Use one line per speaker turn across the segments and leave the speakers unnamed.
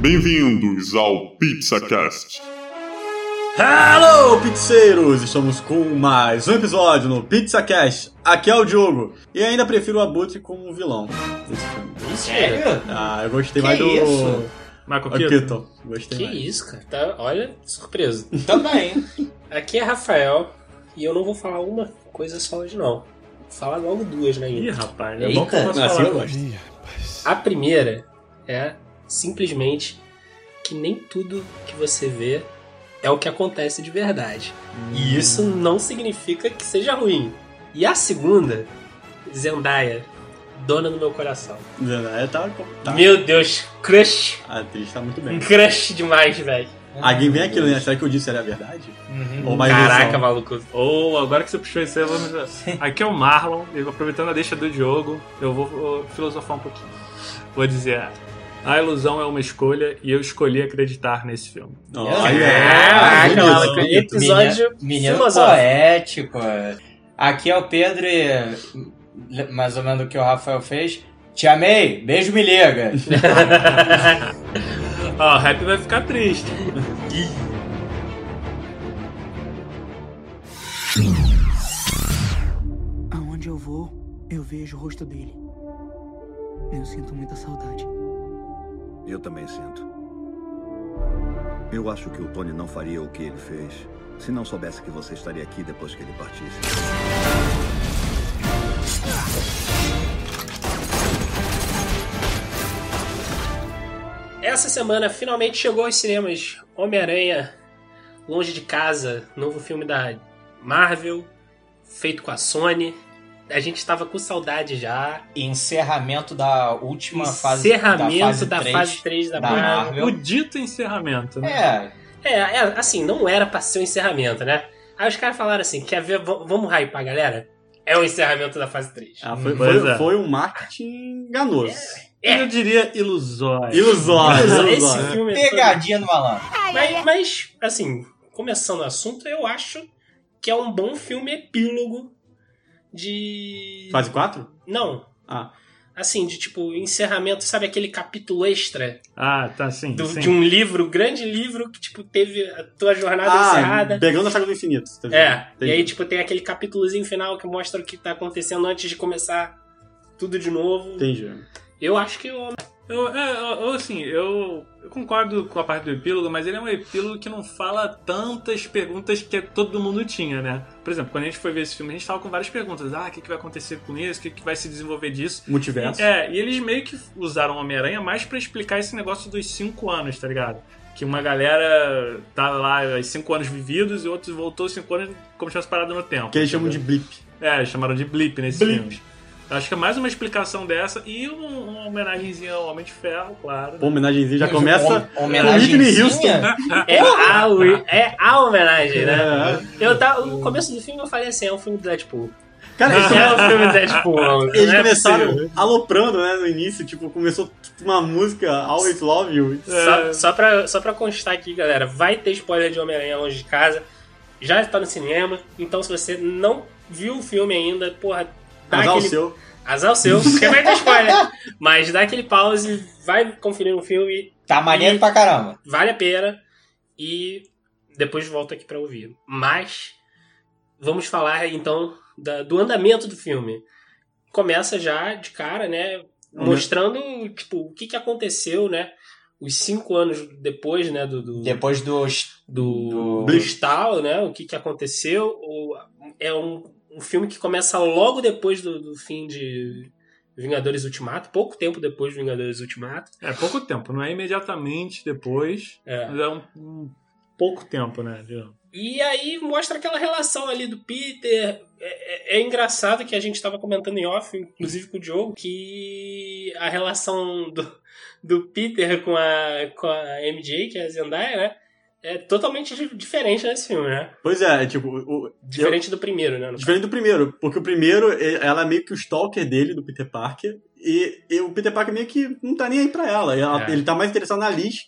Bem-vindos ao PizzaCast.
Hello, pizzeiros! Estamos com mais um episódio no PizzaCast. Aqui é o Diogo. E ainda prefiro o Abutre como vilão desse filme.
Sério?
Ah, eu gostei
Que
mais do...
isso?
Michael Keaton.
Keaton. Gostei
Que
mais.
isso, cara. Tá, olha, surpreso.
Também.
Aqui é Rafael e eu não vou falar uma coisa só hoje, não. Vou falar logo duas, né?
Ih, rapaz, é bom que eu
Eita.
posso
Assim
falar.
eu gosto.
A primeira é simplesmente que nem tudo que você vê é o que acontece de verdade. E isso não significa que seja ruim. E a segunda, Zendaya, dona do meu coração.
Zendaya tá... tá.
Meu Deus, crush.
A atriz tá muito bem.
Crush demais, velho.
Alguém vem aquilo, né? Será que eu disse era verdade? Ou mais
Caraca,
ilusão?
maluco.
Ou agora que você puxou isso aí, vamos. Aqui é o Marlon, aproveitando a deixa do Diogo, eu vou filosofar um pouquinho. Vou dizer: a ilusão é uma escolha e eu escolhi acreditar nesse filme.
Olha,
maluco.
bonito.
Episódio
Menino, menino poético. Aqui é o Pedro e mais ou menos o que o Rafael fez. Te amei, beijo me liga.
Ó, o rap vai ficar triste.
Aonde eu vou, eu vejo o rosto dele. Eu sinto muita saudade.
Eu também sinto. Eu acho que o Tony não faria o que ele fez se não soubesse que você estaria aqui depois que ele partisse.
Essa semana finalmente chegou aos cinemas Homem-Aranha Longe de Casa, novo filme da Marvel, feito com a Sony. A gente estava com saudade já.
Encerramento da última fase
Encerramento
da fase
da
3
fase 3 da,
da
Marvel.
Marvel.
O dito encerramento, né?
É,
É, é, assim, não era pra ser o encerramento, né? Aí os caras falaram assim: quer ver, vamos hypar a galera? É o encerramento da fase 3.
Ah, foi, foi,
é.
foi um marketing enganoso.
É.
Eu diria ilusório.
Ilusório.
Esse
ilusório.
filme é todo-
pegadinha do malandro.
Mas, mas, assim, começando o assunto, eu acho que é um bom filme epílogo de.
Fase 4?
Não.
Ah.
Assim, de tipo, encerramento, sabe aquele capítulo extra
Ah, tá, sim.
do-
sim.
de um livro, grande livro, que, tipo, teve a tua jornada
Ah,
encerrada.
pegando a saga do infinito. tá
É?
Entendi.
e aí, tipo, tem aquele capítulozinho final que mostra o que tá acontecendo antes de começar tudo de novo.
Entendi.
Eu acho que eu.
Eu, é, eu- assim, eu, eu concordo com a parte do epílogo, mas ele é um epílogo que não fala tantas perguntas que todo mundo tinha, né? Por exemplo, quando a gente foi ver esse filme, a gente tava com várias perguntas. Ah, o que, que vai acontecer com isso? O que, que vai se desenvolver disso?
Multiverso.
É, e eles meio que usaram o Homem-Aranha mais pra explicar esse negócio dos cinco anos, tá ligado? Que uma galera tá lá, cinco anos vividos, e outros voltou cinco anos como se tivesse parado no tempo.
Que eles chamam de blip.
É, eles chamaram de blip nesse
Blip.
filme. Eu acho que é mais uma explicação dessa e um- uma homenagenzinha ao Homem de Ferro, claro.
Pô, homenagenzinha já começa
Hom-
com Whitney? Houston.
É a, é a homenagem, né?
É.
Eu tava, no começo do filme eu falei assim: é um filme do Deadpool.
Cara, eles,
É um filme do Deadpool.
eles
é
começaram
possível.
aloprando, né, no início. Tipo, começou tipo, uma música, Always Love You.
Só, só, pra, só pra constar aqui, galera, vai ter spoiler de Homem-Aranha longe de casa. Já está no cinema. Então, se você não viu o filme ainda, porra, dá
Azar o
aquele.
seu.
Azar o seu, porque vai ter spoiler. Mas dá aquele pause, vai conferir o filme,
Tá maneiro pra caramba.
vale a pena. E depois volta aqui pra ouvir. Mas vamos falar então da- do andamento do filme. Começa já de cara, né? Mostrando tipo, o que, que aconteceu, né? Os cinco anos depois, né? Do, do,
Depois dos.
do,
do-
do estalo, né? O que, que aconteceu. O- é um, um filme que começa logo depois do, do fim de Vingadores Ultimato, pouco tempo depois de Vingadores Ultimato.
É pouco tempo, não é imediatamente depois,
É.
mas é um, um pouco tempo, né? digamos.
E aí mostra aquela relação ali do Peter. É, é- é engraçado que a gente estava comentando em off, inclusive com o Diogo, que a relação do, do Peter com a, com a MJ, que é a Zendaya, né? É totalmente di- diferente nesse filme, né?
Pois é, é tipo, o,
Diferente do primeiro, né?
Diferente do primeiro, porque o primeiro, ela é meio que o stalker dele, do Peter Parker, e, e o Peter Parker meio que não tá nem aí pra ela. Ela-
É.
Ele tá mais interessado na Liz,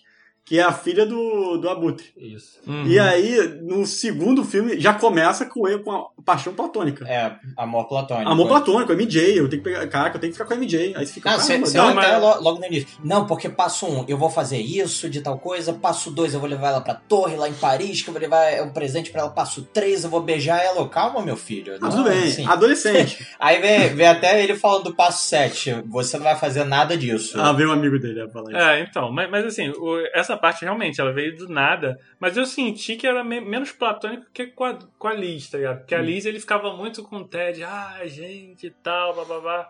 que é a filha do, do Abutre.
Isso.
Uhum.
E aí, no segundo filme, já começa com ele com a paixão platônica.
É, amor platônico.
Amor platônico, MJ, eu tenho que pegar. Caraca, eu tenho que ficar com a MJ. Aí você fica.
Ah, você, você lo- logo no início. Não, porque passo um, eu vou fazer isso de tal coisa. Passo dois, eu vou levar ela pra torre lá em Paris, que eu vou levar um presente pra ela. Passo três, eu vou beijar ela. Calma, meu filho.
Ah,
Não,
tudo bem.
assim.
Adolescente.
Aí vem, vem até ele falando do passo sete. Você não vai fazer nada disso.
ah, veio um amigo dele a falar isso.
É, então, mas, mas assim, o- essa parte realmente, ela veio do nada, mas eu senti que era me- menos platônico que com a, com a Liz, tá ligado? Porque a Liz, ele ficava muito com o Ted, ah, gente e tal, blá blá blá.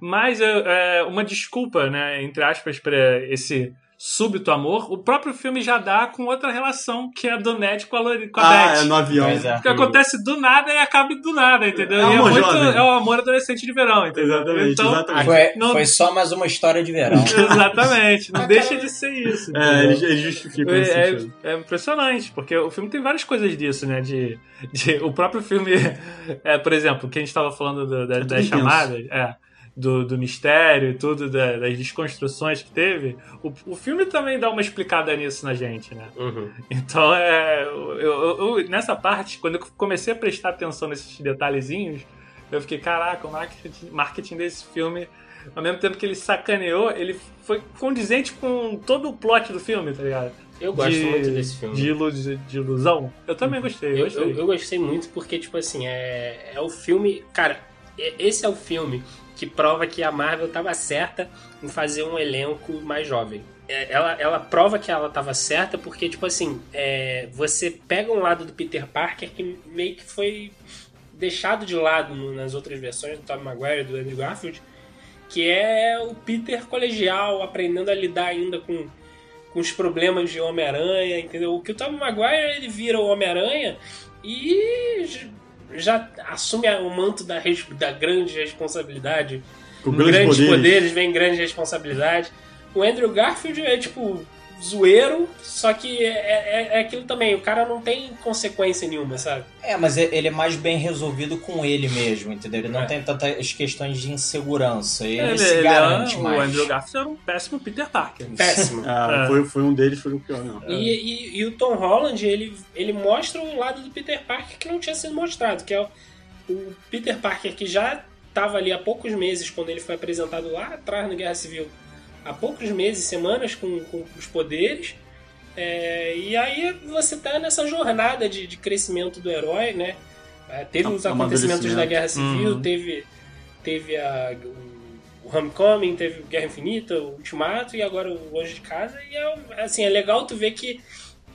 Mas é, uma desculpa, né, entre aspas, pra esse súbito amor, o próprio filme já dá com outra relação, que é a do Ned com a, Lori- com a
Ah,
Beth.
é no avião.
É.
Que acontece do nada e acaba do nada, entendeu?
É
e é
amor
muito.
jovem.
É o amor adolescente de verão, entendeu?
Exatamente,
então,
exatamente.
Foi,
Não-
foi só mais uma história de verão.
Exatamente, não deixa de ser isso.
É, eles, justificam esse
É,
sentido.
é, é impressionante, porque o filme tem várias coisas disso, né? De, de- o próprio filme, é, por exemplo, que a gente estava falando do- da-
tudo
das chamadas, é, do, do mistério e tudo, da- das desconstruções que teve, o, o filme também dá uma explicada nisso na gente, né?
Uhum.
Então, é, eu, eu- eu- nessa parte, quando eu comecei a prestar atenção nesses detalhezinhos, eu fiquei, caraca, o marketing, marketing desse filme, ao mesmo tempo que ele sacaneou, ele foi condizente com todo o plot do filme, tá ligado?
Eu gosto
De-
muito desse filme.
De, ilu- de ilusão. Eu também gostei, eu
Eu,
gostei.
eu, eu gostei muito porque, tipo assim, é, é o filme. Cara, é- esse é o filme que prova que a Marvel tava certa em fazer um elenco mais jovem. É, Ela, ela prova que ela tava certa porque, tipo assim, é, você pega um lado do Peter Parker que meio que foi deixado de lado nas outras versões do Tobey Maguire e do Andrew Garfield, que é o Peter colegial, aprendendo a lidar ainda com, com os problemas de Homem-Aranha, entendeu? O que o Tobey Maguire, ele vira o Homem-Aranha e já assume o manto da, da grande responsabilidade.
Com
Com
grandes
grandes
poderes.
poderes. vem grande responsabilidade. O Andrew Garfield é tipo zoeiro, só que é, é- é aquilo também, o cara não tem consequência nenhuma, sabe?
É, mas e- ele é mais bem resolvido com ele mesmo, entendeu? Ele não
É.
tem tantas questões de insegurança. Ele,
Ele-
se
ele
garante
é-
mais.
O Andrew Garfield era um péssimo Peter Parker.
Péssimo.
Ah,
É.
foi, foi um deles, foi o pior, não.
E, e- e o Tom Holland, ele, ele mostra um lado do Peter Parker que não tinha sido mostrado, que é o, o Peter Parker que já estava ali há poucos meses, quando ele foi apresentado lá atrás no Guerra Civil, há poucos meses, semanas com, com os poderes. É, e aí você tá nessa jornada de, de crescimento do herói, né? É, teve os acontecimentos da Guerra Civil,
Uhum.
teve, teve a, o, o Homecoming, teve o Guerra Infinita, o Ultimato e agora o Longe de Casa. E é, assim, é legal tu ver que,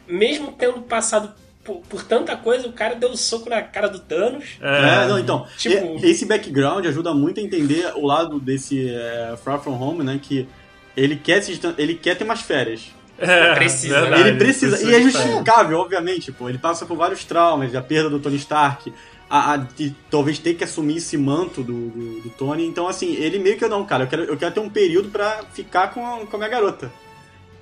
mesmo tendo passado por, por tanta coisa, o cara deu um soco na cara do Thanos.
É, não, então,
tipo-
e- esse background ajuda muito a entender o lado desse é, Far From Home, né, que ele quer, se, ele quer ter mais férias.
É,
Precisa, né?
verdade,
ele precisa, e é justificável, obviamente, pô, ele passa por vários traumas, a perda do Tony Stark, a, a- de talvez ter que assumir esse manto do, do, do Tony, então assim, ele meio que, não, cara, eu quero, eu quero ter um período pra ficar com a, com a minha garota.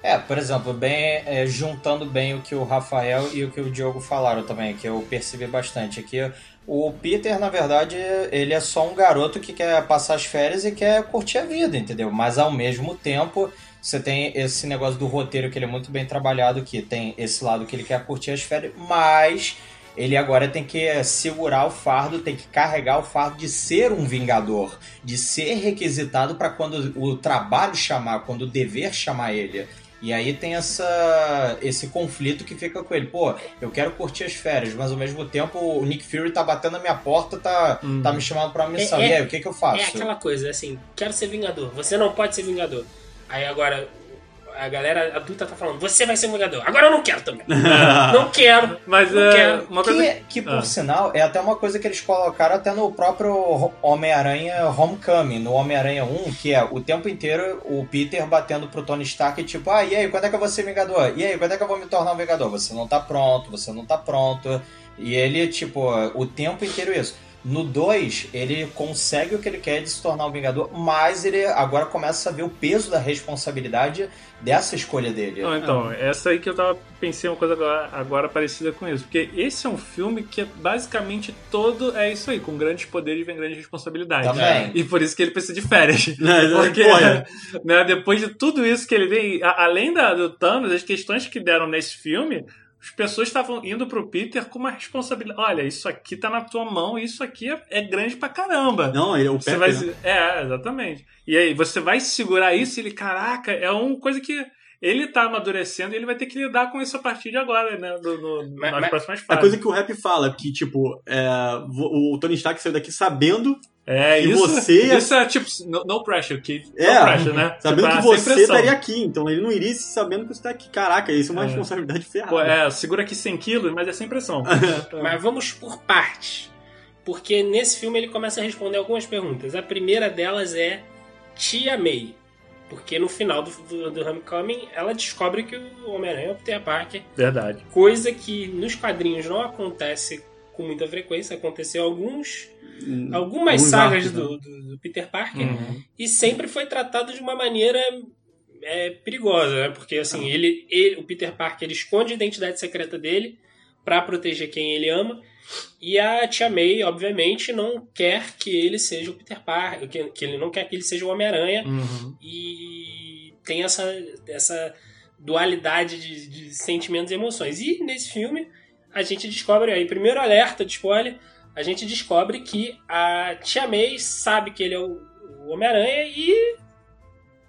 É, por exemplo, bem é, juntando bem o que o Rafael e o que o Diogo falaram também, que eu percebi bastante aqui. O Peter, na verdade, ele é só um garoto que quer passar as férias e quer curtir a vida, entendeu? Mas ao mesmo tempo, você tem esse negócio do roteiro que ele é muito bem trabalhado, que tem esse lado que ele quer curtir as férias, mas ele agora tem que segurar o fardo, tem que carregar o fardo de ser um vingador, de ser requisitado para quando o trabalho chamar, quando o dever chamar ele. E aí tem essa, esse conflito que fica com ele. Pô, eu quero curtir as férias, mas ao mesmo tempo o Nick Fury tá batendo na minha porta, tá,
Hum.
tá me chamando pra uma missão.
É- é-
e aí, o que, que eu faço?
É aquela coisa, assim, quero ser vingador. Você não pode ser vingador. Aí agora a galera adulta tá falando, você vai ser um vingador. Agora eu não quero também. não quero.
Mas
Não
é
quero.
uma coisa.
Que, que por
Ah.
sinal, é até uma coisa que eles colocaram até no próprio Ho- Homem-Aranha Homecoming, no Homem-Aranha 1, que é o tempo inteiro o Peter batendo pro Tony Stark, tipo, ah, e aí, quando é que eu vou ser Vingador? E aí, quando é que eu vou me tornar um Vingador? Você não tá pronto, você não tá pronto. E ele, tipo, o tempo inteiro isso. No 2, ele consegue o que ele quer de se tornar um Vingador, mas ele agora começa a ver o peso da responsabilidade dessa escolha dele.
Não, então, essa aí que eu tava pensei uma coisa agora, agora parecida com isso. Porque esse é um filme que é basicamente todo é isso aí, com grandes poderes vem grandes responsabilidades.
Também.
E por isso que ele precisa de férias.
Não,
Porque,
olha.
né, depois de tudo isso que ele vem, além da, do Thanos, as questões que deram nesse filme, as pessoas estavam indo pro Peter com uma responsabilidade. Olha, isso aqui tá na tua mão e isso aqui é, é grande pra caramba.
Não, ele, o Pepe,
vai,
né?
é, exatamente. E aí, você vai segurar isso e ele, caraca, é uma coisa que ele tá amadurecendo e ele vai ter que lidar com isso a partir de agora, né? Do, no-
Mas-
nas
mas-
próximas
A
fases.
coisa que o Rap fala, que, tipo, é, o Tony Stark saiu daqui sabendo,
é,
que
isso,
você-
isso é tipo, no, no pressure, que
É,
no pressure, né?
sabendo
tá
que
sem
você estaria aqui. Então ele não iria se sabendo que você tá aqui. Caraca, isso é uma
É.
responsabilidade ferrada.
Pô, é, segura aqui 100 quilos, mas é sem pressão.
Mas vamos por partes. Porque nesse filme ele começa a responder algumas perguntas. A primeira delas é Tia May. Porque no final do, do, do Homecoming ela descobre que o Homem-Aranha é o Peter Parker.
Verdade.
Coisa que nos quadrinhos não acontece com muita frequência. Aconteceu alguns,
Hum,
algumas
alguns
sagas
arcos, né?
do, do- do Peter Parker.
Uhum.
E sempre foi tratado de uma maneira é, perigosa, né? Porque assim, ele, ele, o Peter Parker ele esconde a identidade secreta dele pra proteger quem ele ama. E a Tia May, obviamente, não quer que ele seja o Peter Parker, que, que ele não quer que ele seja o Homem-Aranha.
Uhum.
E tem essa, essa dualidade de, de sentimentos e emoções. E nesse filme, a gente descobre aí, primeiro alerta de spoiler, a gente descobre que a Tia May sabe que ele é o, o Homem-Aranha e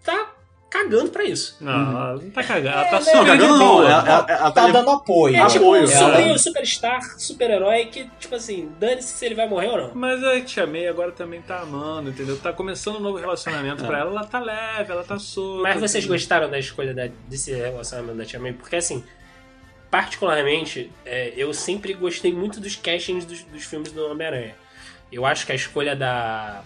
tá cagando pra isso.
Não, ela não tá cagando. Ela
É,
tá
né?
super
cagando
boa.
Ela, ela- ela
Tá
tá
dando apoio.
É tipo
Apoio,
um
ela-
sobrinho superstar, super-herói que, tipo assim, dane-se se ele vai morrer ou não.
Mas a Tia May agora também tá amando, entendeu? Tá começando um novo relacionamento
É.
pra ela. Ela tá leve, ela tá solta.
Mas vocês
entendeu?
gostaram da escolha da- desse relacionamento da Tia May? Porque, assim, particularmente, é, eu sempre gostei muito dos castings dos, dos filmes do Homem-Aranha. Eu acho que a escolha da,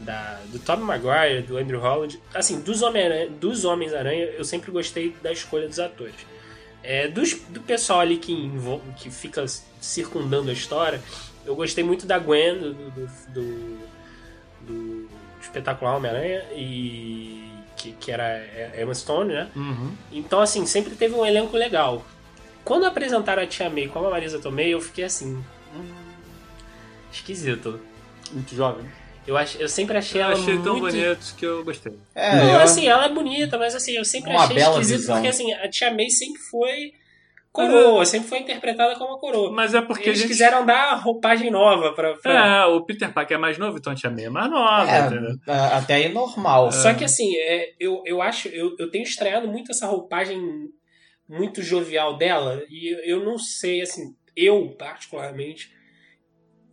da- do Tobey Maguire, do Andrew Holland, assim, dos, Homem dos Homens-Aranha, eu sempre gostei da escolha dos atores. É, dos, do pessoal ali que, que fica circundando a história, eu gostei muito da Gwen, do, do, do, do espetacular Homem-Aranha, e que, que era Emma Stone, né?
Uhum.
Então, assim, sempre teve um elenco legal. Quando apresentaram a Tia May como a Marisa Tomei, eu fiquei assim. Hum, esquisito.
muito jovem.
Eu, ach, eu sempre achei
Eu
ela
achei tão
muito...
bonito que eu gostei.
É,
Não,
eu-
assim, ela é bonita, mas assim, eu sempre
Uma
achei esquisito
visão.
porque assim, a Tia May sempre foi coroa, sempre foi interpretada como a coroa.
Mas é porque
Eles
a gente...
quiseram dar roupagem nova pra. pra-
É, o Peter Parker é mais novo, então a Tia May é mais nova,
É,
entendeu?
é, até aí normal.
Só que assim, é, eu, eu acho, eu, eu tenho estranhado muito essa roupagem muito jovial dela, e eu, eu não sei, assim, eu particularmente,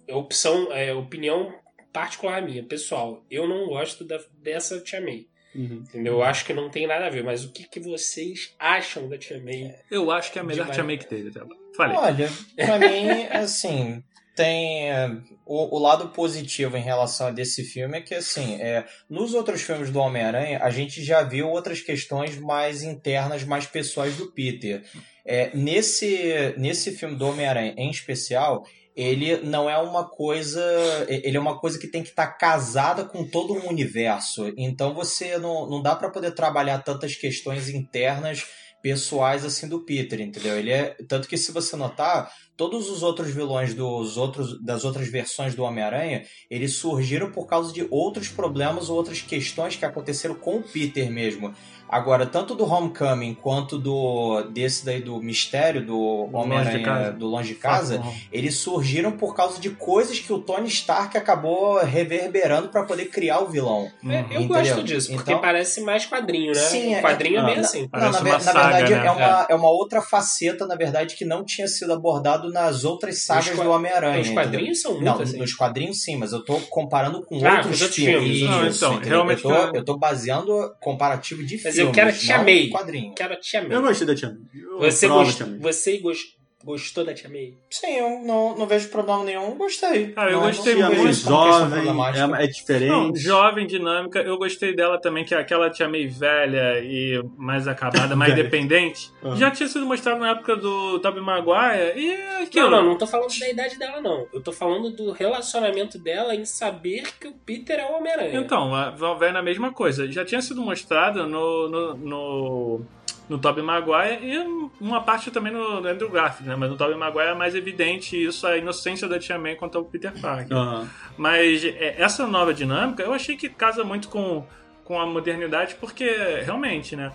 é opção, é, opinião particular minha, pessoal, eu não gosto da, dessa Tia May.
Uhum.
Entendeu? Eu acho que não tem nada a ver, mas o que, que vocês acham da Tia May?
Eu acho que é a melhor. Tia May que teve até. Falei.
Olha, pra mim, assim, tem é, o, o lado positivo em relação a desse filme é que, assim, é, nos outros filmes do Homem-Aranha, a gente já viu outras questões mais internas, mais pessoais do Peter. É, nesse, nesse filme do Homem-Aranha, em especial, ele não é uma coisa. Ele é uma coisa que tem que estar casada com todo um universo. Então você não, não dá pra poder trabalhar tantas questões internas pessoais assim do Peter, entendeu? Ele é tanto que se você notar, todos os outros vilões dos outros das outras versões do Homem-Aranha, eles surgiram por causa de outros problemas ou outras questões que aconteceram com o Peter mesmo. Agora, tanto do Homecoming quanto do desse daí do mistério do Homem-Aranha do Longe de Casa, eles surgiram por causa de coisas que o Tony Stark acabou reverberando para poder criar o vilão.
É, eu
Entendeu?
gosto disso, porque
Então-
parece mais quadrinho, né?
Sim, é-
quadrinho é,
Ah,
bem assim.
Não,
Parece
na,
uma
ver- na
saga,
verdade
né?
é, uma, é uma outra faceta, na verdade, que não tinha sido abordado nas outras sagas do Homem-Aranha.
Os
entendeu?
quadrinhos são muito
Não,
assim.
nos quadrinhos sim, mas eu tô comparando com
Ah,
outros, filmes.
filmes.
Não, então, realmente
eu tô,
eu-
eu tô baseando comparativo de
Mas
filmes,
eu quero te
quadrinho.
Quero a Tia May.
Eu gostei da Tia May. Eu
Você, gost...
Tia May.
você gost... Gostou da Tia May?
Sim, eu não, não vejo problema nenhum, gostei.
Cara, eu
Não-
gostei
não
May
questão
jovem, é, é
Não,
diferente.
jovem, dinâmica, eu gostei dela também, que é aquela tia meio velha e mais acabada, mais dependente.
Ah.
Já tinha sido mostrado na época do Tobey Maguire e é aquilo.
Não, não, não tô falando da idade dela, não. Eu tô falando do relacionamento dela em saber que o Peter é o Homem-Aranha.
Então, a- vai na mesma coisa. Já tinha sido mostrada no, no, no, no Tobey Maguire e uma parte também no, no Andrew Garfield, né? Mas no Tobey Maguire é mais evidente isso, a inocência da Tia May quanto ao Peter Parker.
Aham.
Mas é, essa nova dinâmica, eu achei que casa muito com, com a modernidade, porque realmente, né?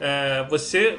é, você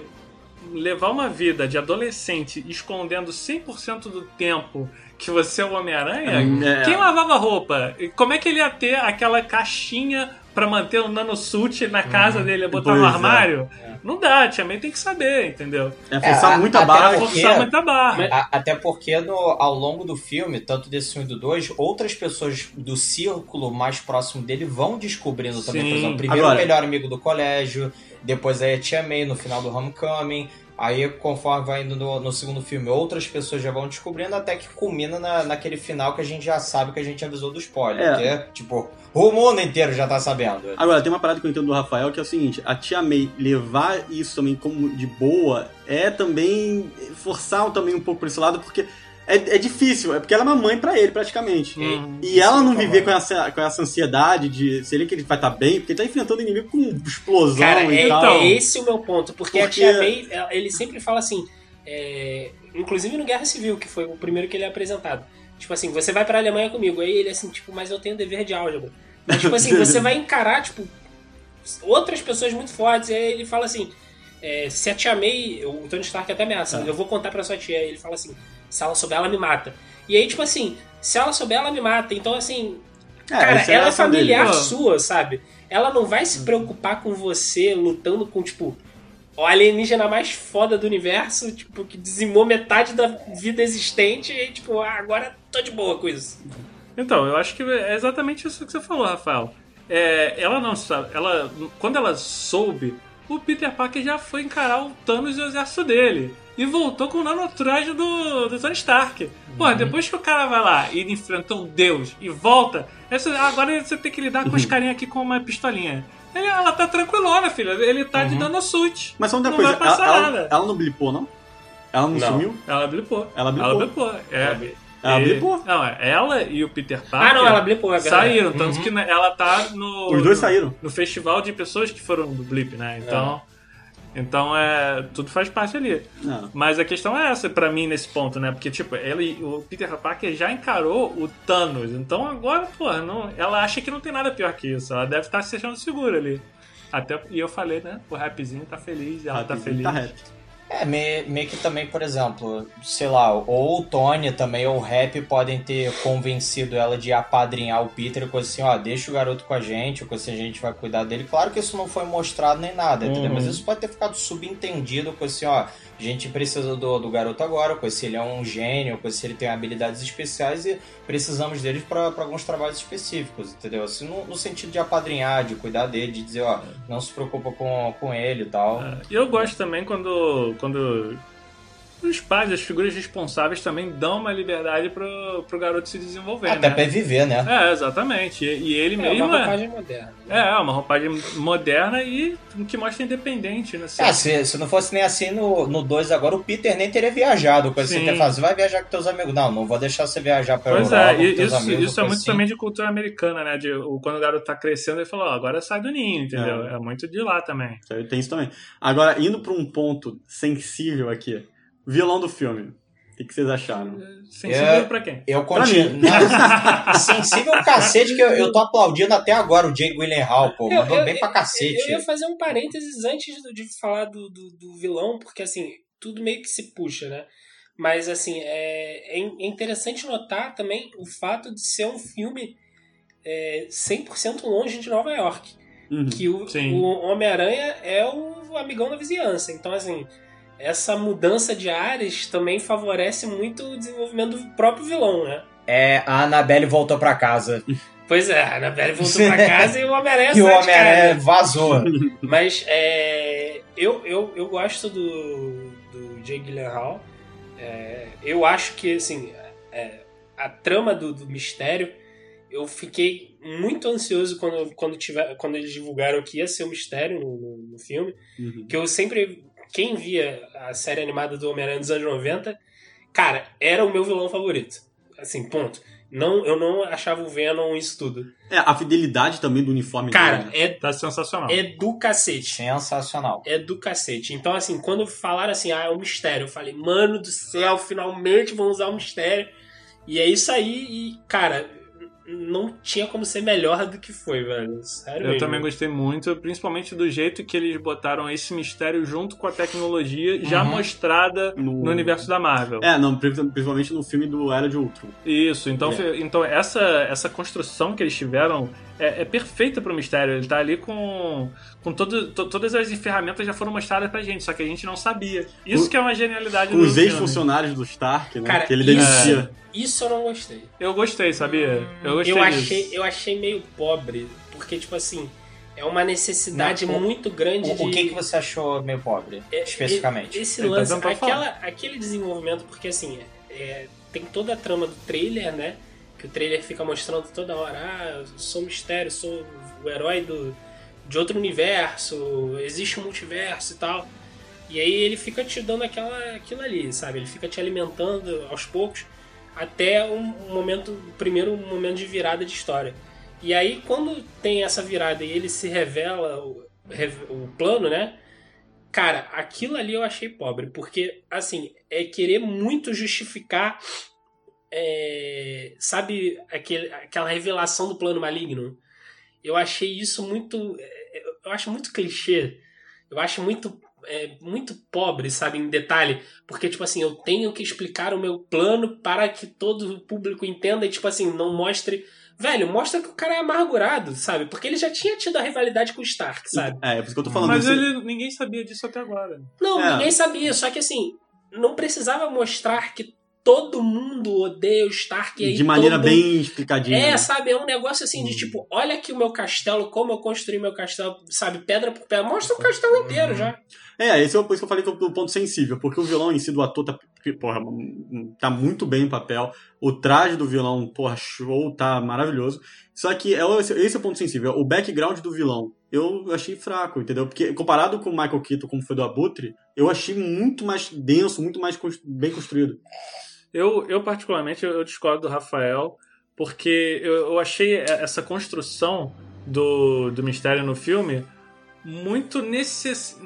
levar uma vida de adolescente escondendo 100% do tempo que você é o Homem-Aranha,
É.
quem lavava roupa? Como é que ele ia ter aquela caixinha pra manter o nanosuit na casa dele, botar
Pois
no
é.
armário? Não dá, Tia May tem que saber, entendeu?
É forçar
É,
muito a
até
barra.
É
porque-
forçar muita barra.
A- até porque no- ao longo do filme, tanto desse 1 e do 2, outras pessoas do círculo mais próximo dele vão descobrindo também.
Sim.
Por exemplo, primeiro
Agora-
o melhor amigo do colégio, depois aí a Tia May no final do Homecoming. Aí, conforme vai indo no, no segundo filme, outras pessoas já vão descobrindo até que culmina na, naquele final que a gente já sabe que a gente avisou do spoiler.
É.
Que é, tipo, o mundo inteiro já tá sabendo.
Agora, tem uma parada que eu entendo do Rafael, que é o seguinte, a tia May levar isso também como de boa é também forçar também um pouco por esse lado, porque é, é difícil, é porque ela é uma mãe pra ele, praticamente.
Hum.
E ela não
Sim,
viver com essa, com essa ansiedade de seria que ele vai estar bem, porque ele tá enfrentando inimigo com explosão
Cara,
e
é,
tal.
então.
é esse o meu ponto. Porque, a
Porque-
Tia May, ele sempre fala assim, é, inclusive no Guerra Civil, que foi o primeiro que ele é apresentado. Tipo assim, você vai pra Alemanha comigo. Aí ele assim, tipo, mas eu tenho dever de álgebra. Mas, tipo assim, você vai encarar, tipo, outras pessoas muito fortes. E aí ele fala assim, é, se a Tia May, o Tony Stark até ameaça,
É.
eu vou contar pra sua tia. Aí ele fala assim, se ela souber, ela me mata. E aí, tipo assim, se ela souber, ela me mata. Então, assim, Cara,
essa a
ela é
dele.
familiar
Pô.
sua, sabe? Ela não vai se preocupar com você lutando com, tipo, o alienígena mais foda do universo, tipo, que dizimou metade da vida existente e, tipo, ah, agora tô de boa com isso.
Então, eu acho que é exatamente isso que você falou, Rafael. É, ela não sabe. Ela, quando ela soube, o Peter Parker já foi encarar o Thanos e o exército dele. E voltou com o nanotraje do, do Tony Stark. Porra, depois que o cara vai lá e enfrenta um deus e volta, essa- agora você tem que lidar com os carinha aqui com uma pistolinha. Ele- ela tá tranquilona, filha. Ele tá de nanosuit.
Mas só
Não
coisa,
vai passar
ela,
nada.
ela, ela não blipou, não? Ela não,
Não.
sumiu?
Ela blipou.
Ela blipou.
Ela blipou. É,
Ela
e-
blipou?
Não, é ela e o Peter Parker.
Ah, não, ela blipou, é verdade.
Saíram, tanto que né, ela tá no.
Os dois
no-
saíram.
No festival de pessoas que foram do Blip, né? Então. Então é. Tudo faz parte ali.
Não.
Mas a questão é essa pra mim nesse ponto, né? Porque, tipo, ele, o Peter Parker já encarou o Thanos. Então agora, porra, não, ela acha que não tem nada pior que isso. Ela deve estar se achando segura ali. Até, e eu falei, né? O rapzinho tá feliz, ela tá feliz.
Tá rap.
É, me- meio que também, por exemplo, sei lá, ou o Tony também, ou o Rap podem ter convencido ela de apadrinhar o Peter, coisa assim, ó, deixa o garoto com a gente, ou assim, a gente vai cuidar dele. Claro que isso não foi mostrado nem nada, entendeu?
Uhum.
Mas isso pode ter ficado subentendido, coisa assim, ó, a gente precisa do, do garoto agora, coisa assim, ele é um gênio, coisa assim, ele tem habilidades especiais e precisamos dele para alguns trabalhos específicos, entendeu? Assim, no, no sentido de apadrinhar, de cuidar dele, de dizer, ó, não se preocupa com, com ele e tal.
É, eu gosto também quando, quando os pais, as figuras responsáveis também dão uma liberdade pro, pro garoto se desenvolver,
Até
né?
pra viver, né?
É, exatamente. E, e ele
É
mesmo
uma
é.
roupagem moderna.
É, é uma roupagem moderna e que mostra independente, né?
Ah, se, se não fosse nem assim no 2 agora, o Peter nem teria viajado. Coisa
Sim.
assim, você vai viajar com teus amigos. Não, não vou deixar você viajar pra
Pois
Europa
é, e
teus
isso,
amigos.
isso é muito
assim.
também de cultura americana, né? De, o, quando o garoto tá crescendo, ele falou, ó, agora sai do ninho, entendeu?
É.
É, muito de lá também.
Tem isso também. Agora, indo pra um ponto sensível aqui. Vilão do filme. O que, que vocês acharam?
Sensível
É.
pra quem?
Eu continuo. Não, sensível o cacete que eu, eu tô aplaudindo até agora o Jake Gyllenhaal, pô.
Eu-
Mandou
eu-
bem pra cacete.
Eu ia fazer um parênteses antes do- de falar do, do, do vilão, porque assim, tudo meio que se puxa, né? Mas assim, é, é é interessante notar também o fato de ser um filme é, 100% longe de Nova York.
Uhum.
Que o,
Sim.
o Homem-Aranha é o amigão da vizinhança. Então, assim, essa mudança de áreas também favorece muito o desenvolvimento do próprio vilão, né?
É, a Annabelle voltou pra casa.
Pois é, a Annabelle voltou pra casa e o Homem-Aranha
E o Homem-Aranha vazou.
Mas é, eu, eu, eu gosto do, do Jake Gyllenhaal. É, eu acho que, assim, é, a trama do, do mistério, eu fiquei muito ansioso quando, quando, tiver, quando eles divulgaram que ia ser um mistério no, no, no filme.
Uhum.
Que eu sempre. Quem via a série animada do Homem-Aranha dos anos 90, cara, era o meu vilão favorito. Assim, ponto. Não, eu não achava o Venom isso tudo.
É, a fidelidade também do uniforme
Cara,
dele, né?
é,
Tá sensacional.
é do cacete.
Sensacional.
É do cacete. Então, assim, quando falaram assim, ah, é um mistério, eu falei, mano do céu, finalmente vão usar o mistério. E é isso aí, e, cara, não tinha como ser melhor do que foi, velho. Sério
Eu
mesmo.
também gostei muito, principalmente do jeito que eles botaram esse mistério junto com a tecnologia já
Uhum.
mostrada no...
No-
universo da Marvel.
É, não, principalmente no filme do Era de Ultron.
Isso, então,
É.
então essa, essa construção que eles tiveram é, é perfeita pro mistério. Ele tá ali com, com todo, to- todas as ferramentas já foram mostradas pra gente, só que a gente não sabia. Isso
Com-
que é uma genialidade
Com
do
os ex-funcionários do Stark, né?
Cara,
que ele
isso-
demitia.
Isso eu não gostei.
Eu gostei, sabia? Eu gostei
eu
disso.
achei, eu achei meio pobre, porque, tipo assim, é uma necessidade
Não, o-
muito grande de.
O, o que, que você achou meio pobre,
É,
especificamente?
Esse
tá
lance, aquela, aquele desenvolvimento, porque assim, é, tem toda a trama do trailer, né? Que o trailer fica mostrando toda hora, ah, sou mistério, sou o herói do, de outro universo, existe um multiverso e tal. E aí ele fica te dando aquela, aquilo ali, sabe? Ele fica te alimentando aos poucos até um momento, o primeiro momento de virada de história. E aí quando tem essa virada e ele se revela o, o plano, né? Cara, aquilo ali eu achei pobre, porque, assim, é querer muito justificar, é, sabe, aquele, aquela revelação do plano maligno. Eu achei isso muito. é, Eu acho muito clichê. Eu acho muito. é, muito pobre, sabe, em detalhe. Porque, tipo assim, eu tenho que explicar o meu plano para que todo o público entenda e, tipo assim, não mostre. Velho, mostra que o cara é amargurado, sabe? Porque ele já tinha tido a rivalidade com o Stark, sabe?
É, é por isso que eu tô falando.
Mas ele, ninguém sabia disso até agora.
Não,
É.
ninguém sabia. Só que assim, não precisava mostrar que todo mundo odeia o Stark. E
de maneira
todo
bem explicadinha.
É,
né?
sabe? É um negócio assim de
Hum.
tipo, olha aqui o meu castelo, como eu construí meu castelo, sabe? Pedra por pedra. Mostra o castelo inteiro já.
É, esse é por isso que eu falei que é o ponto sensível, porque o vilão em si do ator tá, porra, tá muito bem em papel. O traje do vilão, porra, show, tá maravilhoso. Só que é o- esse é o ponto sensível. O background do vilão, eu achei fraco, entendeu? Porque comparado com o Michael Keaton, como foi do Abutre, eu achei muito mais denso, muito mais bem construído.
Eu, eu particularmente, eu, discordo do Rafael, porque eu, eu achei essa construção do, do mistério no filme muito necess...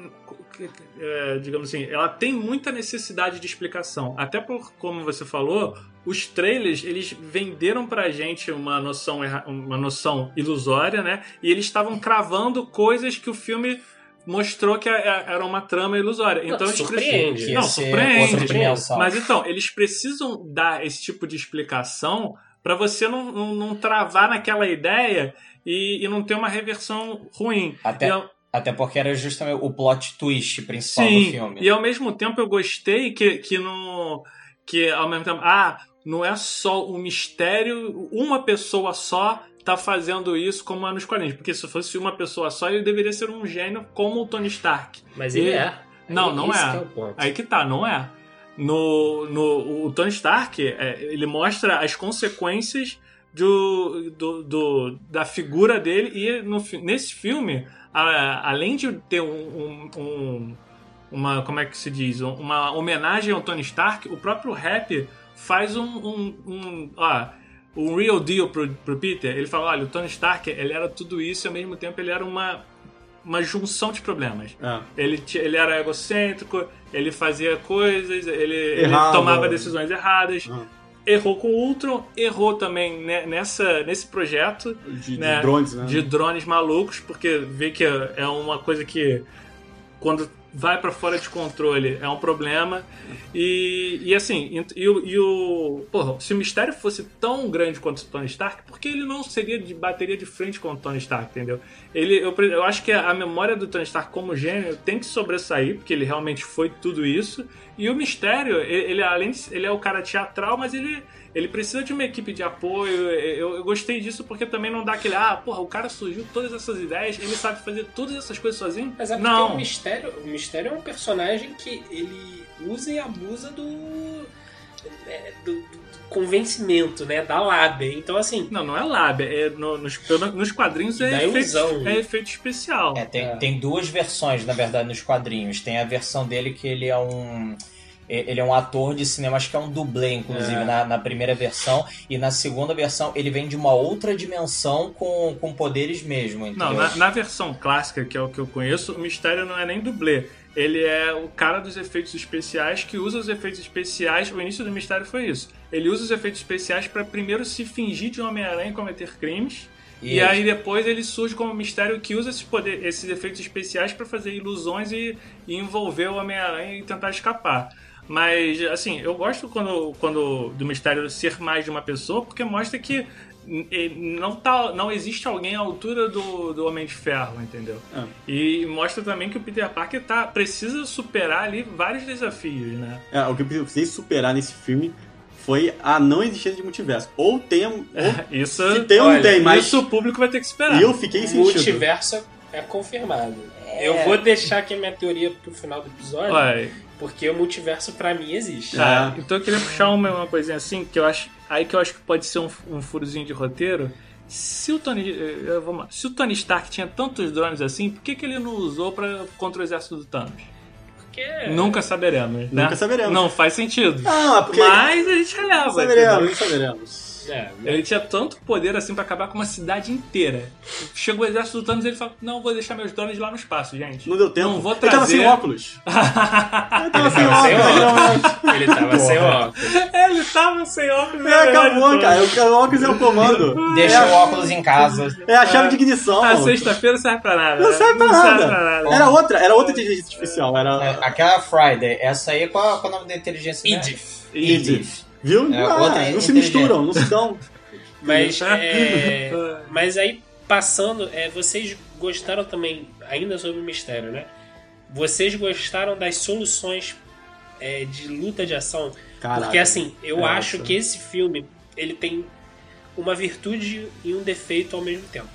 é, digamos assim, ela tem muita necessidade de explicação. Até por, como você falou, os trailers, eles venderam pra gente uma noção, uma noção ilusória, né? E eles estavam cravando coisas que o filme mostrou que é- era uma trama ilusória. Então eles
surpreende.
ia
Não, surpreende. Mas então, eles precisam dar esse tipo de explicação pra você não, não, não travar naquela ideia e, e não ter uma reversão ruim.
Até,
E ao-
até porque era justamente o plot twist principal do
sim,
filme.
e ao mesmo tempo eu gostei que, que no. Que ao mesmo tempo. Ah, não é só um mistério, uma pessoa só tá fazendo isso como é nos quadrinhos. Porque se fosse uma pessoa só, ele deveria ser um gênio como o Tony Stark.
Mas ele é.
Não,
Aí,
não é.
que é.
Aí que tá, não é. No, no, o Tony Stark, é, ele mostra as consequências do, do, do- da figura dele e no, nesse filme, a- além de ter um, um- um- uma, como é que se diz, Um- uma homenagem ao Tony Stark, o próprio Rap faz um, um, um, ó, um real deal pro, pro Peter. Ele fala, olha, o Tony Stark, ele era tudo isso e ao mesmo tempo ele era uma, uma junção de problemas.
É.
Ele, ele era egocêntrico, ele fazia coisas, ele, ele tomava decisões erradas.
Ah.
Errou com o Ultron, errou também ne- nessa, nesse projeto
De, de
Né,
drones, né?
de drones malucos, porque vê que é é uma coisa que quando vai pra fora de controle é um problema. E, e assim, e, e o-. Porra, se o mistério fosse tão grande quanto o Tony Stark, por que ele não seria de bateria de frente com o Tony Stark, entendeu? Ele, eu, eu acho que a memória do Tony Stark como gênio tem que sobressair, porque ele realmente foi tudo isso. E o mistério, ele, ele, além de, ele é o cara teatral, mas ele, Ele precisa de uma equipe de apoio. Eu, eu gostei disso porque também não dá aquele, ah, porra, o cara surgiu todas essas ideias, ele sabe fazer todas essas coisas sozinho.
Mas é porque
não.
o mistério, o mistério é um personagem que ele usa e abusa do. é, do, do convencimento, né? Da lábia. Então, assim.
Não, não é lábia. É no- nos, nos quadrinhos é
Da
efeito,
ilusão.
é efeito especial.
É, tem,
É.
tem duas versões, na verdade, nos quadrinhos. Tem a versão dele que ele é um. Ele é um ator de cinema, acho que é um dublê, inclusive,
É.
na, na primeira versão. E na segunda versão, ele vem de uma outra dimensão com, com poderes mesmo. Entendeu?
Não, na, na versão clássica, que é o que eu conheço, o mistério não é nem dublê. Ele é o cara dos efeitos especiais que usa os efeitos especiais. O início do mistério foi isso. Ele usa os efeitos especiais para primeiro se fingir de Homem-Aranha e cometer crimes. E,
Isso.
aí depois ele surge como mistério que usa esses, poder, esses efeitos especiais para fazer ilusões e, e envolver o Homem-Aranha e tentar escapar. Mas, assim, eu gosto quando, quando do mistério ser mais de uma pessoa, porque mostra que n- não, tá, não existe alguém à altura do, do Homem de Ferro, entendeu?
É.
E mostra também que o Peter Parker tá, precisa superar ali vários desafios, né?
É, o que eu precisei superar nesse filme foi a não existência de multiverso. Ou tem, ou
Isso,
se tem ou não tem, mas
isso o público vai ter que esperar.
eu fiquei
O
sentido.
multiverso é confirmado.
É.
Eu vou deixar aqui a minha teoria pro final do episódio,
Olha,
porque o multiverso pra mim existe.
Tá,
É.
então eu queria puxar uma, uma coisinha assim, que eu acho. Aí que eu acho que pode ser um, um furozinho de roteiro. Se o Tony. eh, Vamos lá. Se o Tony Stark tinha tantos drones assim, por que, que ele não usou pra, contra o exército do Thanos?
Porque
Nunca saberemos. né?
Nunca saberemos.
Não faz sentido.
É porque.
Mas a gente releva.
não saberemos, não saberemos.
É,
Ele tinha tanto poder assim pra acabar com uma cidade inteira. Chegou o exército do Thanos e ele falou: Não, vou deixar meus drones lá no espaço, gente.
Não deu tempo.
Não vou
Ele tava sem
trazer.
óculos. Ele tava sem óculos.
ele tava sem óculos.
ele tava sem óculos.
É, acabou, cara. O óculos é o comando.
Deixa
é,
o óculos em casa.
É a chave de ignição.
A sexta-feira não serve pra nada.
Não
né?
serve pra
Não
nada.
serve pra nada.
Era outra, era outra inteligência artificial.
É,
Era.
Aquela Friday, essa aí, qual, qual é o nome da inteligência? dela?
Edith.
Edith.
Viu?
É,
Ah,
outra
não se misturam, não se dão.
Mas, é, mas aí, passando, é, vocês gostaram também, ainda sobre o mistério, né? Vocês gostaram das soluções é, de luta de ação?
Caralho.
Porque assim, eu acho que esse filme ele tem uma virtude e um defeito ao mesmo tempo.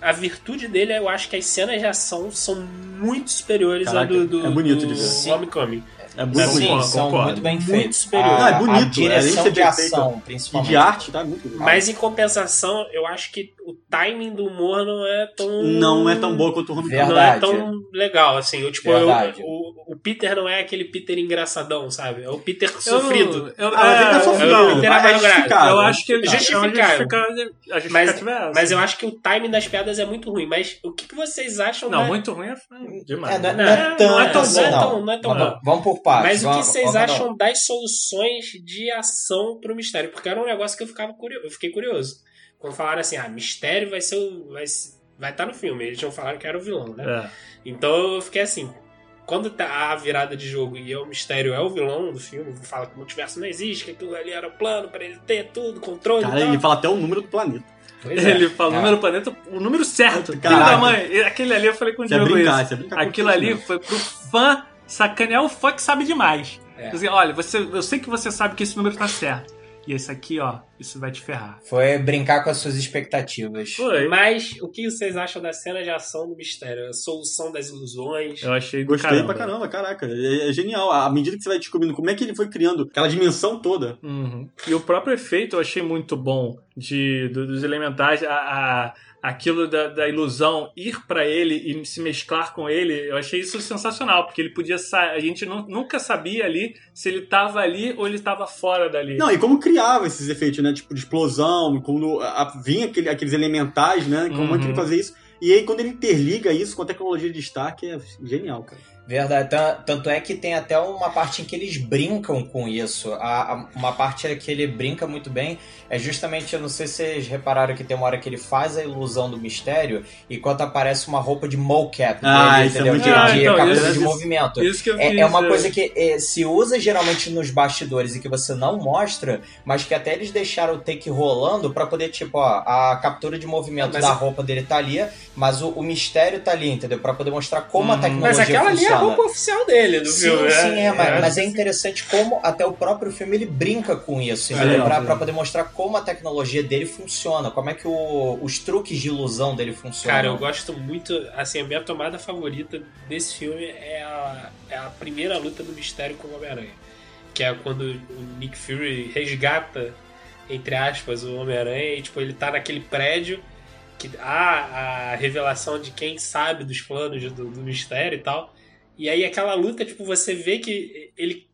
A virtude dele, eu acho que as cenas de ação são muito superiores à
Caraca,
do, do,
é bonito
do
de ver.
Sim.
Homecoming.
É muito
Sim, concordo,
são
concordo.
muito bem
Muito
feitos.
superior.
A,
Não, é bonito,
a
além de
direção
ser
de
feito.
ação,
E
principalmente.
de arte, tá muito bonito.
Mas em compensação, eu acho que o timing do humor não é tão.
Não é tão boa quanto o Homecoming.
Não é tão legal, assim. Eu, tipo, eu- o, o Peter não é aquele Peter engraçadão, sabe? É o Peter
Eu-
sofrido.
Eu,
Ah, mas ele tá
é,
sofrido.
eu- Peter
é justificado.
eu acho que ele
Justificável.
é justificativa- a
Mas,
é
mas eu acho que o timing das piadas é muito ruim. Mas o que, que vocês acham
Não,
da-
muito ruim é demais.
É, não, é, não é tão,
não é tão bom,
não.
é tão bom.
vamos por partes.
Mas o que vocês acham das soluções de ação pro mistério? Porque era um negócio que eu ficava curioso. Eu fiquei curioso. Quando falaram assim, ah, mistério vai ser o. vai vai estar no filme. Eles tinham falado que era o vilão, né?
É.
Então eu fiquei assim. Quando tá a virada de jogo e é o mistério é o vilão do filme, fala que o multiverso não existe, que aquilo ali era o plano pra ele ter tudo, controle
Cara,
e tal.
ele fala até o número do planeta.
Pois é.
Ele fala o
É.
número do planeta, o número certo. Filho
Caraca.
da mãe. Aquele ali eu falei com o
é
Diogo
brincar,
isso.
é
Aquilo ali
sentimento.
foi pro fã sacanear o fã que sabe demais.
É.
Dizer, olha, você, eu sei que você sabe que esse número tá certo. E esse aqui, ó, isso vai te ferrar.
Foi brincar com as suas expectativas.
Foi.
Mas o que vocês acham da cena de ação do mistério? A solução das ilusões?
Eu achei
Gostei
caramba.
pra caramba, caraca. É, é genial. À medida que você vai descobrindo como é que ele foi criando aquela dimensão toda.
Uhum. E o próprio efeito eu achei muito bom de, do- dos elementais, a, a- aquilo da, da ilusão ir pra ele e se mesclar com ele, eu achei isso sensacional, porque ele podia sair, a gente nu- nunca sabia ali se ele tava ali ou ele tava fora dali.
Não, e como criava esses efeitos, né? Tipo, de explosão, a- vinha aquele- aqueles elementais, né? Como é que
Uhum.
ele fazia isso. E aí, quando ele interliga isso com a tecnologia de destaque, é genial, cara.
Verdade. Tan- Tanto é que tem até uma parte em que eles brincam com isso. A, a- uma parte que ele brinca muito bem é justamente, eu não sei se vocês repararam que tem uma hora que ele faz a ilusão do mistério e quando aparece uma roupa de mocap
Ah,
dele,
isso é
entendeu?
muito
de,
Ah, então,
captura
isso-
de movimento.
Isso que eu
É,
fiz,
é uma
é.
coisa que é, se usa geralmente nos bastidores e que você não mostra, mas que até eles deixaram o take rolando pra poder, tipo, ó, a captura de movimento
Mas
da
é-
roupa dele tá ali, mas o, o mistério tá ali, entendeu? Pra poder mostrar como a
Hum.
tecnologia
Mas aquela é
funciona.
Roupa oficial dele do
Sim,
filme.
sim,
né?
é, mas, mas é interessante como até o próprio filme ele brinca com isso, entendeu?
legal,
pra,
sim.
pra poder mostrar como a tecnologia dele funciona, como é que o- os truques de ilusão dele funcionam.
Cara, eu gosto muito. Assim, a minha tomada favorita desse filme é a, é a primeira luta do mistério com o Homem-Aranha. Que é quando o Nick Fury resgata, entre aspas, o Homem-Aranha e tipo, ele tá naquele prédio que há a revelação de quem sabe dos planos do, do mistério e tal. E aí aquela luta, tipo, você vê que ele,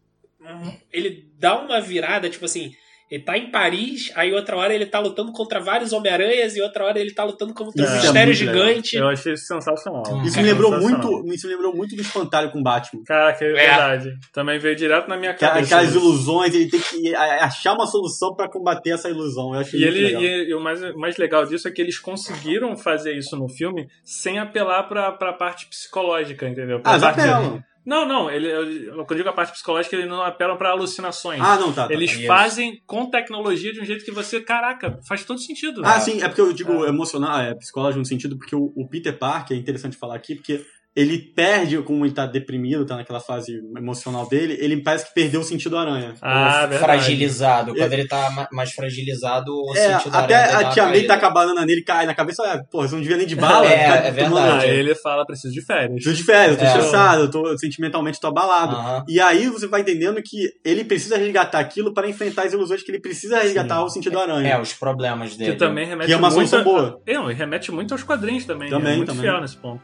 ele dá uma virada, tipo assim. Ele tá em Paris, aí outra hora ele tá lutando contra vários Homem-Aranhas e outra hora ele tá lutando contra
Isso
um
é
mistério
legal.
gigante.
Eu achei isso sensacional.
Isso
É
me lembrou
sensacional.
muito. Isso me lembrou muito do espantalho com Batman.
Caraca, é verdade. Também veio direto na minha cabeça.
Aquelas
isso.
ilusões, ele tem que a- achar uma solução pra combater essa ilusão. Eu achei
E, ele,
legal.
e, e o mais, mais legal disso é que eles conseguiram fazer isso no filme sem apelar pra, pra parte psicológica, entendeu? Pra
Ah, já
parte-
apelam.
Não, não. Ele, eu, quando eu digo a parte psicológica, eles não apelam pra alucinações.
Ah, não, tá. tá.
eles
Isso.
fazem com tecnologia de um jeito que você, caraca, faz todo sentido.
Ah, sim, é porque eu digo emocional, é psicológico no sentido, porque o, o Peter Parker, é interessante falar aqui, porque ele perde, como ele tá deprimido, tá naquela fase emocional dele, ele parece que perdeu o sentido aranha.
Ah, verdade.
fragilizado. Quando ele tá ma- mais fragilizado, o
É,
sentido
até
aranha dá
a tia May tá com a banana nele, cai na cabeça, é, pô, você não devia nem de bala.
É, é verdade.
Ah, ele fala, preciso de férias.
Tô de férias, eu tô
É.
estressado, eu tô sentimentalmente tô abalado. E aí você vai entendendo que ele precisa resgatar aquilo para enfrentar as ilusões que ele precisa resgatar o sentido aranha.
É, os problemas dele.
Que também remete
Que é uma
muito
boa.
É, não, e remete muito aos quadrinhos também.
Também,
é muito
também.
fiel nesse ponto.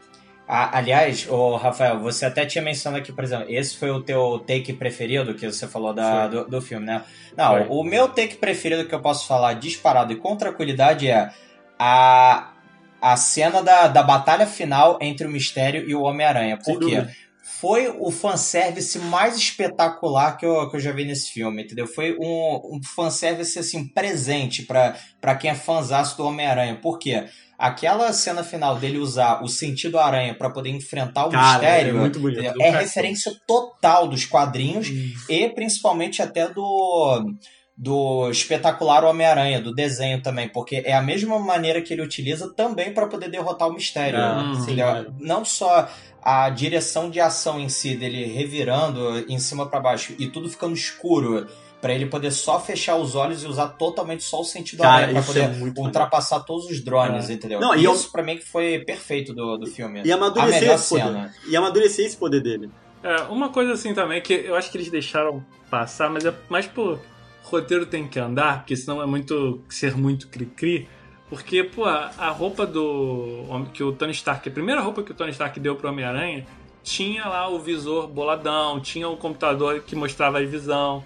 Ah, aliás, o Rafael, você até tinha mencionado aqui, por exemplo, esse foi o teu take preferido que você falou da, do, do filme, né? Não,
Foi.
o meu take preferido que eu posso falar disparado e com tranquilidade é a, a cena da, da batalha final entre o Mistério e o Homem-Aranha. Por quê?
dúvida.
Foi o fanservice mais espetacular que eu, que eu já vi nesse filme, entendeu? Foi um, um fanservice, assim, presente pra pra quem é fãzaço do Homem-Aranha. Por quê? Aquela cena final dele usar o sentido aranha pra poder enfrentar o
Cara,
mistério
é muito bonito.
é
cacete.
referência total dos quadrinhos e principalmente até do do espetacular Homem-Aranha, do desenho também, porque é a mesma maneira que ele utiliza também pra poder derrotar o mistério.
Ah,
Uhum.
sim.
Não só a direção de ação em si, dele revirando em cima pra baixo e tudo ficando escuro, pra ele poder só fechar os olhos e usar totalmente só o sentido
Cara,
aranha pra
isso
poder
é muito
ultrapassar todos os drones, entendeu?
Não, e
isso pra mim que foi perfeito do, do filme.
E amadurecer esse poder.
cena.
E amadurecer esse poder dele.
É, uma coisa assim também que eu acho que eles deixaram passar, mas é mais por roteiro tem que andar, porque senão é muito ser muito cri-cri. Porque, pô, a, a roupa do. que o Tony Stark, a primeira roupa que o Tony Stark deu pro Homem-Aranha, tinha lá o visor boladão, tinha o computador que mostrava a visão.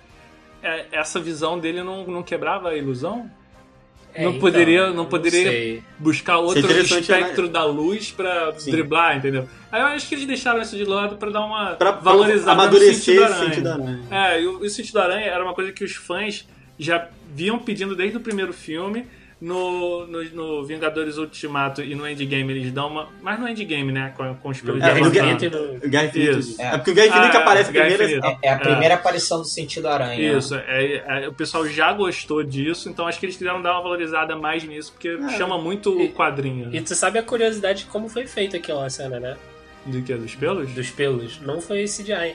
É, essa visão dele não, não quebrava a ilusão?
É,
Não
então,
poderia- não
eu
poderia-
sei.
buscar outro
interessante,
espectro da luz pra
Sim.
driblar, entendeu? Aí eu acho que eles deixaram isso de lado pra dar uma
Pra,
valorizada no
amadurecer
sentido
esse
aranha.
sentido aranha.
É, e o, e o sentido aranha era uma coisa que os fãs já vinham pedindo desde o primeiro filme. No, no, no Vingadores Ultimato e no Endgame eles dão uma. Mas no Endgame, né? Com, com os pelos
É,
de
no.
Infinito e no-
O Guerra Infinita.
Isso.
É.
É.
porque o Guerra Infinita
Ah,
que aparece
Guerra
primeiro.
É, é a primeira aparição do sentido aranha.
Isso, é, é, o pessoal já gostou disso, então acho que eles quiseram dar uma valorizada mais nisso, porque chama muito o quadrinho.
E
Né?
tu sabe a curiosidade de como foi feita aquela cena, né?
Do que? Dos pelos?
Dos pelos. Não foi CGI.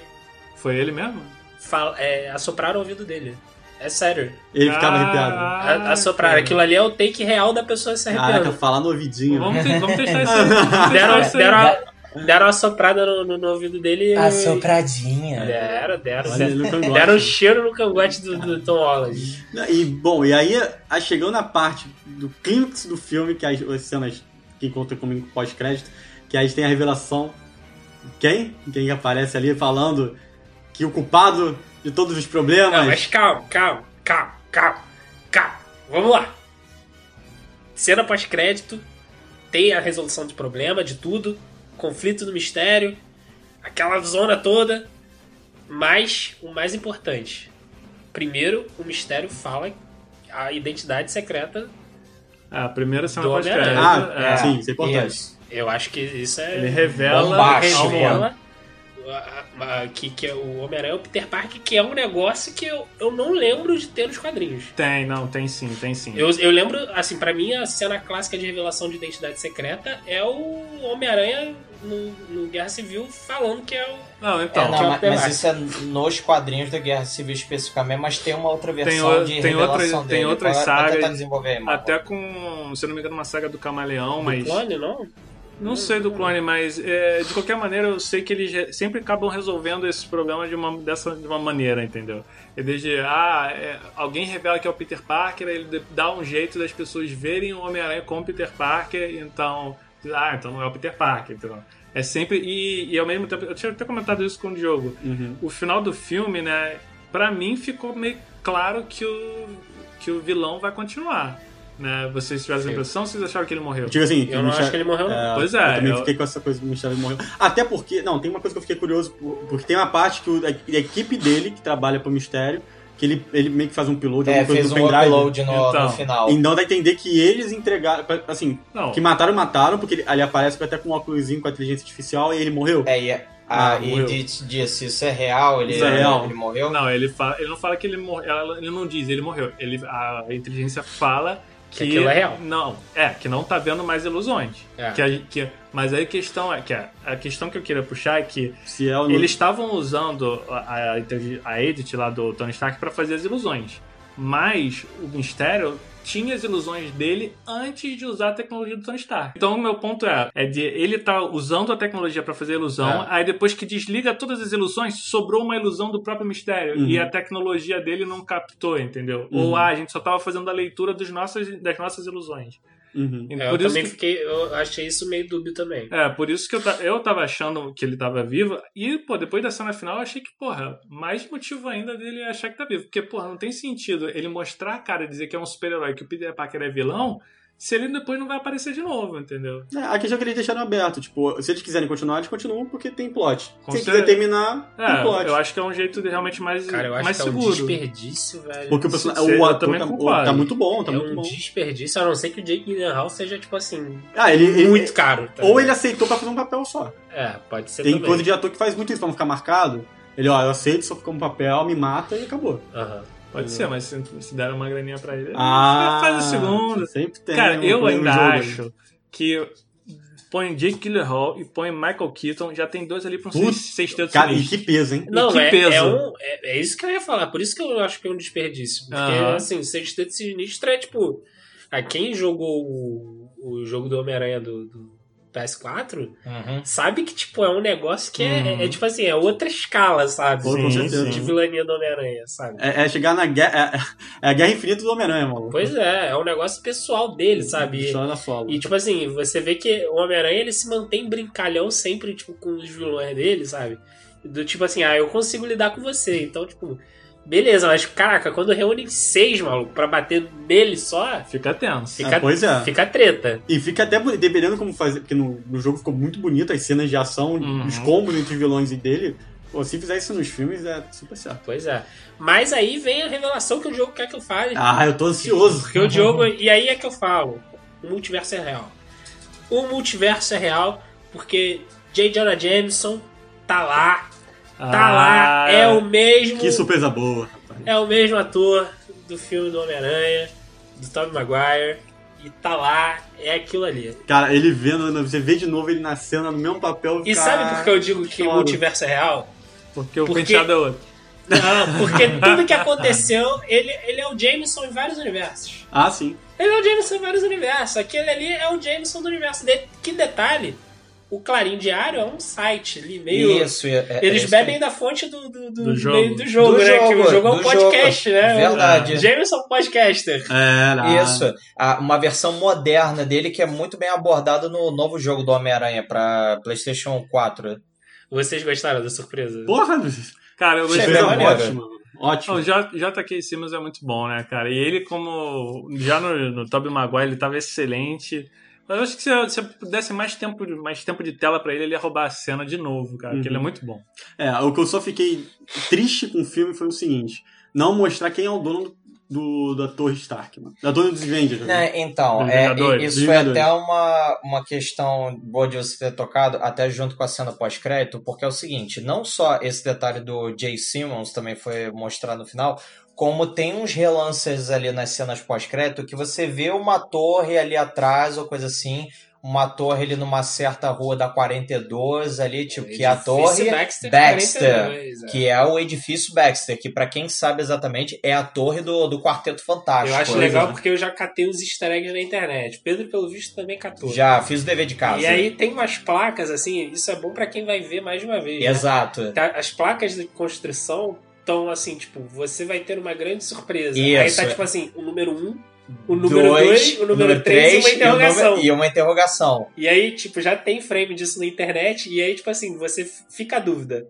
Foi ele mesmo?
Fala, é, assopraram o ouvido dele. É sério.
Ele ficava arrepiado.
Caraca.
A, assopraram. Aquilo ali é o take real da pessoa se
Caraca,
arrepiando.
falar no ouvidinho.
Vamos, vamos testar isso aí.
Deram,
isso aí.
deram, a, deram uma soprada no, no- no ouvido dele.
A
e-
sopradinha.
Deram, deram. Deram, deram um cheiro no cangote do, do Tom Holland.
E, bom, e aí, a- chegando na parte do clímax do filme, que as, as cenas que encontram comigo pós-crédito, que aí tem a revelação. Quem? Quem aparece ali falando que o culpado de todos os problemas.
Não, mas calma, calma, calma, calma, calma. Vamos lá. Cena pós-crédito. Tem a resolução de problema, de tudo. Conflito do mistério. Aquela zona toda. Mas o mais importante. Primeiro, o mistério fala a identidade secreta.
Ah, a primeira cena
Do
pós-crédito.
Ah,
é.
sim, isso é importante.
Isso.
Eu acho que isso é.
Ele revela
Bombástico.
revela a- a- que, que é o Homem-Aranha é o Peter Parker, que é um negócio que eu, eu não lembro de ter nos quadrinhos.
Tem, não, tem sim, tem sim.
Eu, eu lembro, assim, pra mim a cena clássica de revelação de identidade secreta é o Homem-Aranha no, no Guerra Civil falando que é o.
Não, então.
É, não,
que é o
mas, mas isso é nos quadrinhos da Guerra Civil especificamente, mas tem uma outra versão
o-
de
tem
revelação
outras- tem
dele.
outras
Pode- pode
sagas. Até com, se eu não me engano, uma saga do Camaleão, mas.
do clone, não?
Não sei do clone, mas é, de qualquer maneira eu sei que eles re- sempre acabam resolvendo esse problema de uma, dessa, de uma maneira, entendeu? É desde, ah, é, alguém revela que é o Peter Parker, ele dá um jeito das pessoas verem o Homem-Aranha como Peter Parker, então, ah, então não é o Peter Parker, entendeu? É sempre, e, e ao mesmo tempo, eu tinha até comentado isso com o Diogo,
Uhum.
o final do filme, né, pra mim ficou meio claro que o, que o vilão vai continuar. Né? Vocês tiveram essa impressão ou vocês acharam que ele morreu?
Digo assim,
Eu não acho que ele morreu, não.
Pois é,
Eu também
eu-
fiquei com essa coisa do Michel morreu. Até porque, não, tem uma coisa que eu fiquei curioso, por- porque tem uma parte que o- a, a equipe dele, que trabalha pro Mistério, que ele, ele meio que faz um piloto,
É, fez um
pendrive.
upload no,
Então.
no final.
Então dá a entender que eles entregaram, assim,
Não,
que mataram, mataram, porque ele, ele aparece até com um óculosinho com a inteligência artificial e ele morreu.
É, e a,
Ah,
a
morreu.
Edith disse, isso é real? Ele,
Isso é real.
ele morreu?
Não, ele, fala, ele não fala que ele morreu. Ele não diz, ele morreu. Ele, a inteligência fala que.
Que aquilo é real.
Não, é, que não tá vendo mais ilusões.
É.
Que a- que, mas aí a questão é que a, a questão que eu queria puxar é que
Se é
eles estavam usando a, a, a Edit lá do Tony Stark pra fazer as ilusões. Mas o Mistério tinha as ilusões dele antes de usar a tecnologia do Tony Stark. Então o meu ponto é, é de ele tá usando a tecnologia pra fazer a ilusão,
É.
aí depois que desliga todas as ilusões, sobrou uma ilusão do próprio Mistério
Uhum.
e a tecnologia dele não captou, entendeu?
Uhum.
Ou ah, a gente só tava fazendo a leitura dos nossos, das nossas ilusões.
Uhum.
É, eu também
que-
fiquei. Eu achei isso meio dúbio também.
é, por isso que eu, eu tava achando que ele tava vivo. E, pô, depois da cena final, eu achei que, porra, mais motivo ainda dele achar que tá vivo. Porque, porra, não tem sentido ele mostrar a cara e dizer que é um super-herói, que o Peter Parker é vilão, se ele depois não vai aparecer de novo, entendeu?
É, a questão é que eles deixaram aberto. Tipo, se eles quiserem continuar, eles continuam porque tem plot.
Com
se eles quiserem terminar, tem
É,
plot.
eu acho que é um jeito de realmente mais,
Cara, eu acho
mais
que é um
seguro.
desperdício, velho.
Porque o, personagem, o ator
também
tá,
concordo.
tá muito bom, tá
é
muito
um
bom.
desperdício, a não ser que o Jake Gyllenhaal seja, tipo assim,
Ah, ele, ele-
muito caro. tá
Ou ele aceitou pra fazer um papel só.
É, pode ser
Tem
também.
coisa de ator que faz muito isso pra não ficar marcado. Ele, ó, eu aceito, só fica um papel, me mata e acabou.
Aham.
Pode ser, mas se, se der uma graninha pra ele,
Ah,
faz o segundo.
Sempre tem.
Cara,
um-
eu ainda
jogo aí.
acho que põe Jake Gyllenhaal e põe Michael Keaton, já tem dois ali pra um sexteto
Cara, e que peso, hein?
Não,
que
é,
peso.
É, um- é- é isso que eu ia falar. Por isso que eu acho que é um desperdício. Porque,
Aham.
assim, o Sexteto Sinistro é tipo. A quem jogou o, o jogo do Homem-Aranha do, do PS4
Uhum.
sabe que, tipo, é um negócio que é,
Uhum.
é, tipo assim, é outra escala, sabe?
Pô, com
Sim.
De vilania do Homem-Aranha, sabe?
É, é chegar na guerra. É, é a guerra infinita do Homem-Aranha, mano.
Pois é, é um negócio pessoal dele, sabe? E-
da solo.
E, tipo assim, você vê que o Homem-Aranha ele se mantém brincalhão sempre, tipo, com os vilões dele, sabe? Do tipo assim, ah, eu consigo lidar com você. Então, tipo, beleza, mas caraca, quando reúnem seis, maluco, pra bater nele só,
Fica tenso.
fica,
Ah, pois é.
fica treta.
E fica até dependendo como fazer, porque no, no jogo ficou muito bonito as cenas de ação,
Uhum.
os combos entre os vilões e dele. Pô, se fizer isso nos filmes é super certo.
Pois é. Mas aí vem a revelação que o jogo quer que eu fale.
Ah, eu tô ansioso.
Porque o Diogo. E aí é que eu falo: o multiverso é real. O multiverso é real porque J. Jonah Jameson tá lá. Tá
Ah,
lá. É o mesmo.
Que surpresa boa, rapaz.
É o mesmo ator do filme do Homem-Aranha, do Tobey Maguire, e tá lá, é aquilo ali.
Cara, ele vendo, você vê de novo ele na cena, no mesmo papel.
E
cara,
sabe por que eu digo que o multiverso é real?
Porque o
Porque-
penteado é outro.
Não, porque tudo que aconteceu, ele, ele é o Jameson em vários universos.
Ah, sim.
Ele é o Jameson em vários universos. Aquele ali é o Jameson do universo dele. Que detalhe, o Clarim Diário é um site ali, meio...
Isso, é, é
Eles
isso
bebem da fonte do, do, do,
Do jogo.
do jogo,
Do
né? que
jogo,
o jogo é um podcast,
jogo.
né?
Verdade.
Jameson Podcaster.
É, lá.
Isso, uma versão moderna dele que é muito bem abordada no novo jogo do Homem-Aranha pra PlayStation 4.
Vocês gostaram da surpresa?
Porra,
Cara, eu gostei
ótima. Ótimo.
O J- JK Simmons é muito bom, né, cara? E ele, como. Já no, no Tobey Maguire, ele tava excelente. Eu acho que se eu, se eu pudesse mais tempo, de- mais tempo de tela pra ele, ele ia roubar a cena de novo, cara. Porque
Uhum.
ele é muito bom.
É, o que eu só fiquei triste com o filme foi o seguinte: não mostrar quem é o dono do, da Torre Stark, mano. Da Torre dos Avengers. né?
Né, então,
Dos
é,
Vingadores.
isso foi até uma, uma questão boa de você ter tocado, até junto com a cena pós-crédito, porque é o seguinte, não só esse detalhe do Jay Simmons também foi mostrado no final, como tem uns relances ali nas cenas pós-crédito que você vê uma torre ali atrás ou coisa assim, uma torre ali numa certa rua da 42 ali, tipo, que é a torre
Baxter,
Baxter,
42, é.
que é o edifício Baxter, que pra quem sabe exatamente é a torre do, do Quarteto Fantástico.
Eu acho
né?
legal porque eu já catei os easter eggs na internet. Pedro, pelo visto, também catou.
Já fiz o dever de casa.
E aí tem umas placas, assim, isso é bom pra quem vai ver mais de uma vez. né?
Exato.
Tá- As placas de construção estão assim, tipo, você vai ter uma grande surpresa.
Isso.
Aí tá tipo assim, o número 1, um, o número 2, o número 3 e uma interrogação.
E, número- e uma interrogação.
E aí, tipo, já tem frame disso na internet, e aí, tipo assim, você fica a dúvida.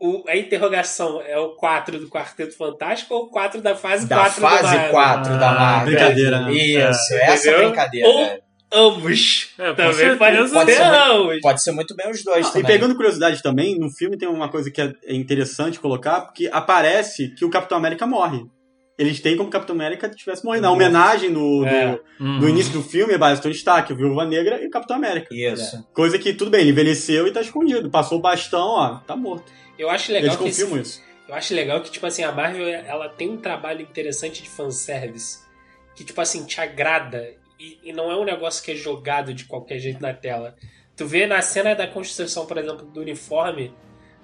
O, a interrogação é o 4 do Quarteto Fantástico ou o 4 da fase
Da
4
fase
do Marvel?
4 da
Ah,
Marvel.
brincadeira, né?
Isso,
É,
essa
entendeu?
brincadeira.
Ou-
né?
Ambos.
É,
também pode
Pode ser
ambos.
Pode ser muito bem os dois
Ah, e pegando curiosidade também, no filme tem uma coisa que é é interessante colocar, porque aparece que o Capitão América morre. Eles têm como Capitão América tivesse morrido. Na homenagem no,
É.
do,
Uhum.
do início do filme é Baston Stark, o Viúva Negra e o Capitão América.
Isso.
Coisa que, tudo bem, ele envelheceu e tá escondido. Passou o bastão, ó, tá morto.
Eu acho
Eles
legal que esse
confirmam isso.
Eu acho legal que, tipo assim, a Marvel, ela tem um trabalho interessante de fanservice. Que, tipo assim, te agrada. E, e não é um negócio que é jogado de qualquer jeito na tela. Tu vê na cena da construção, por exemplo, do uniforme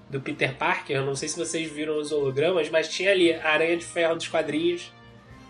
do Peter Parker, eu não sei se vocês viram os hologramas, mas tinha ali a Aranha de Ferro dos quadrinhos,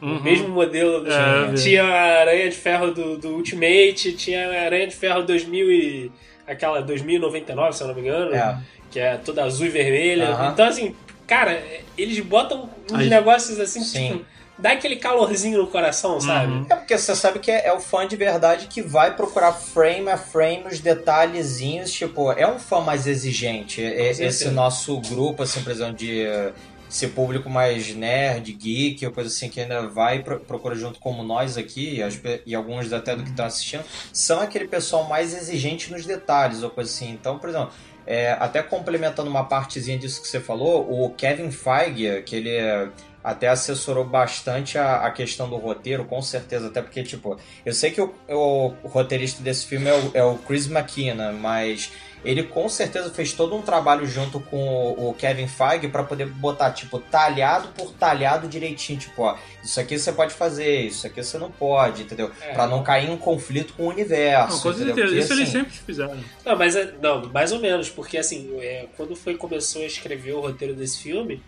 o
Uhum.
mesmo modelo. Do...
É,
tinha a Aranha de Ferro do, do Ultimate, tinha a Aranha de Ferro 2000 e... aquela 2099, se eu não me engano
É.
que é toda azul e vermelha.
Aham.
Então, assim, cara, eles botam uns
Aí-
negócios assim,
Sim.
tipo, dá aquele calorzinho no coração, sabe?
Uhum.
É porque você sabe que é, é o fã de verdade que vai procurar frame a frame os detalhezinhos, tipo, é um fã mais exigente. É- esse nosso grupo, assim, por exemplo, de eh, esse público mais nerd, geek, ou coisa assim, que ainda vai e pro- procura junto como nós aqui, e, e alguns até do que estão assistindo, são aquele pessoal mais exigente nos detalhes, ou coisa assim. Então, por exemplo, é, até complementando uma partezinha disso que você falou, o Kevin Feige, que ele é até assessorou bastante a, a questão do roteiro, com certeza, até porque, tipo, eu sei que o, o roteirista desse filme é o, é o Chris McKenna, mas ele com certeza fez todo um trabalho junto com o, o Kevin Feige para poder botar, tipo, talhado por talhado direitinho, tipo, ó, isso aqui você pode fazer, isso aqui você não pode, entendeu?
É.
Pra não cair em conflito com o universo.
Não, com certeza.
Porque,
Isso eles
assim,
sempre fizeram.
Não, mas é- não, mais ou menos, porque assim, é, quando foi começou a escrever o roteiro desse filme,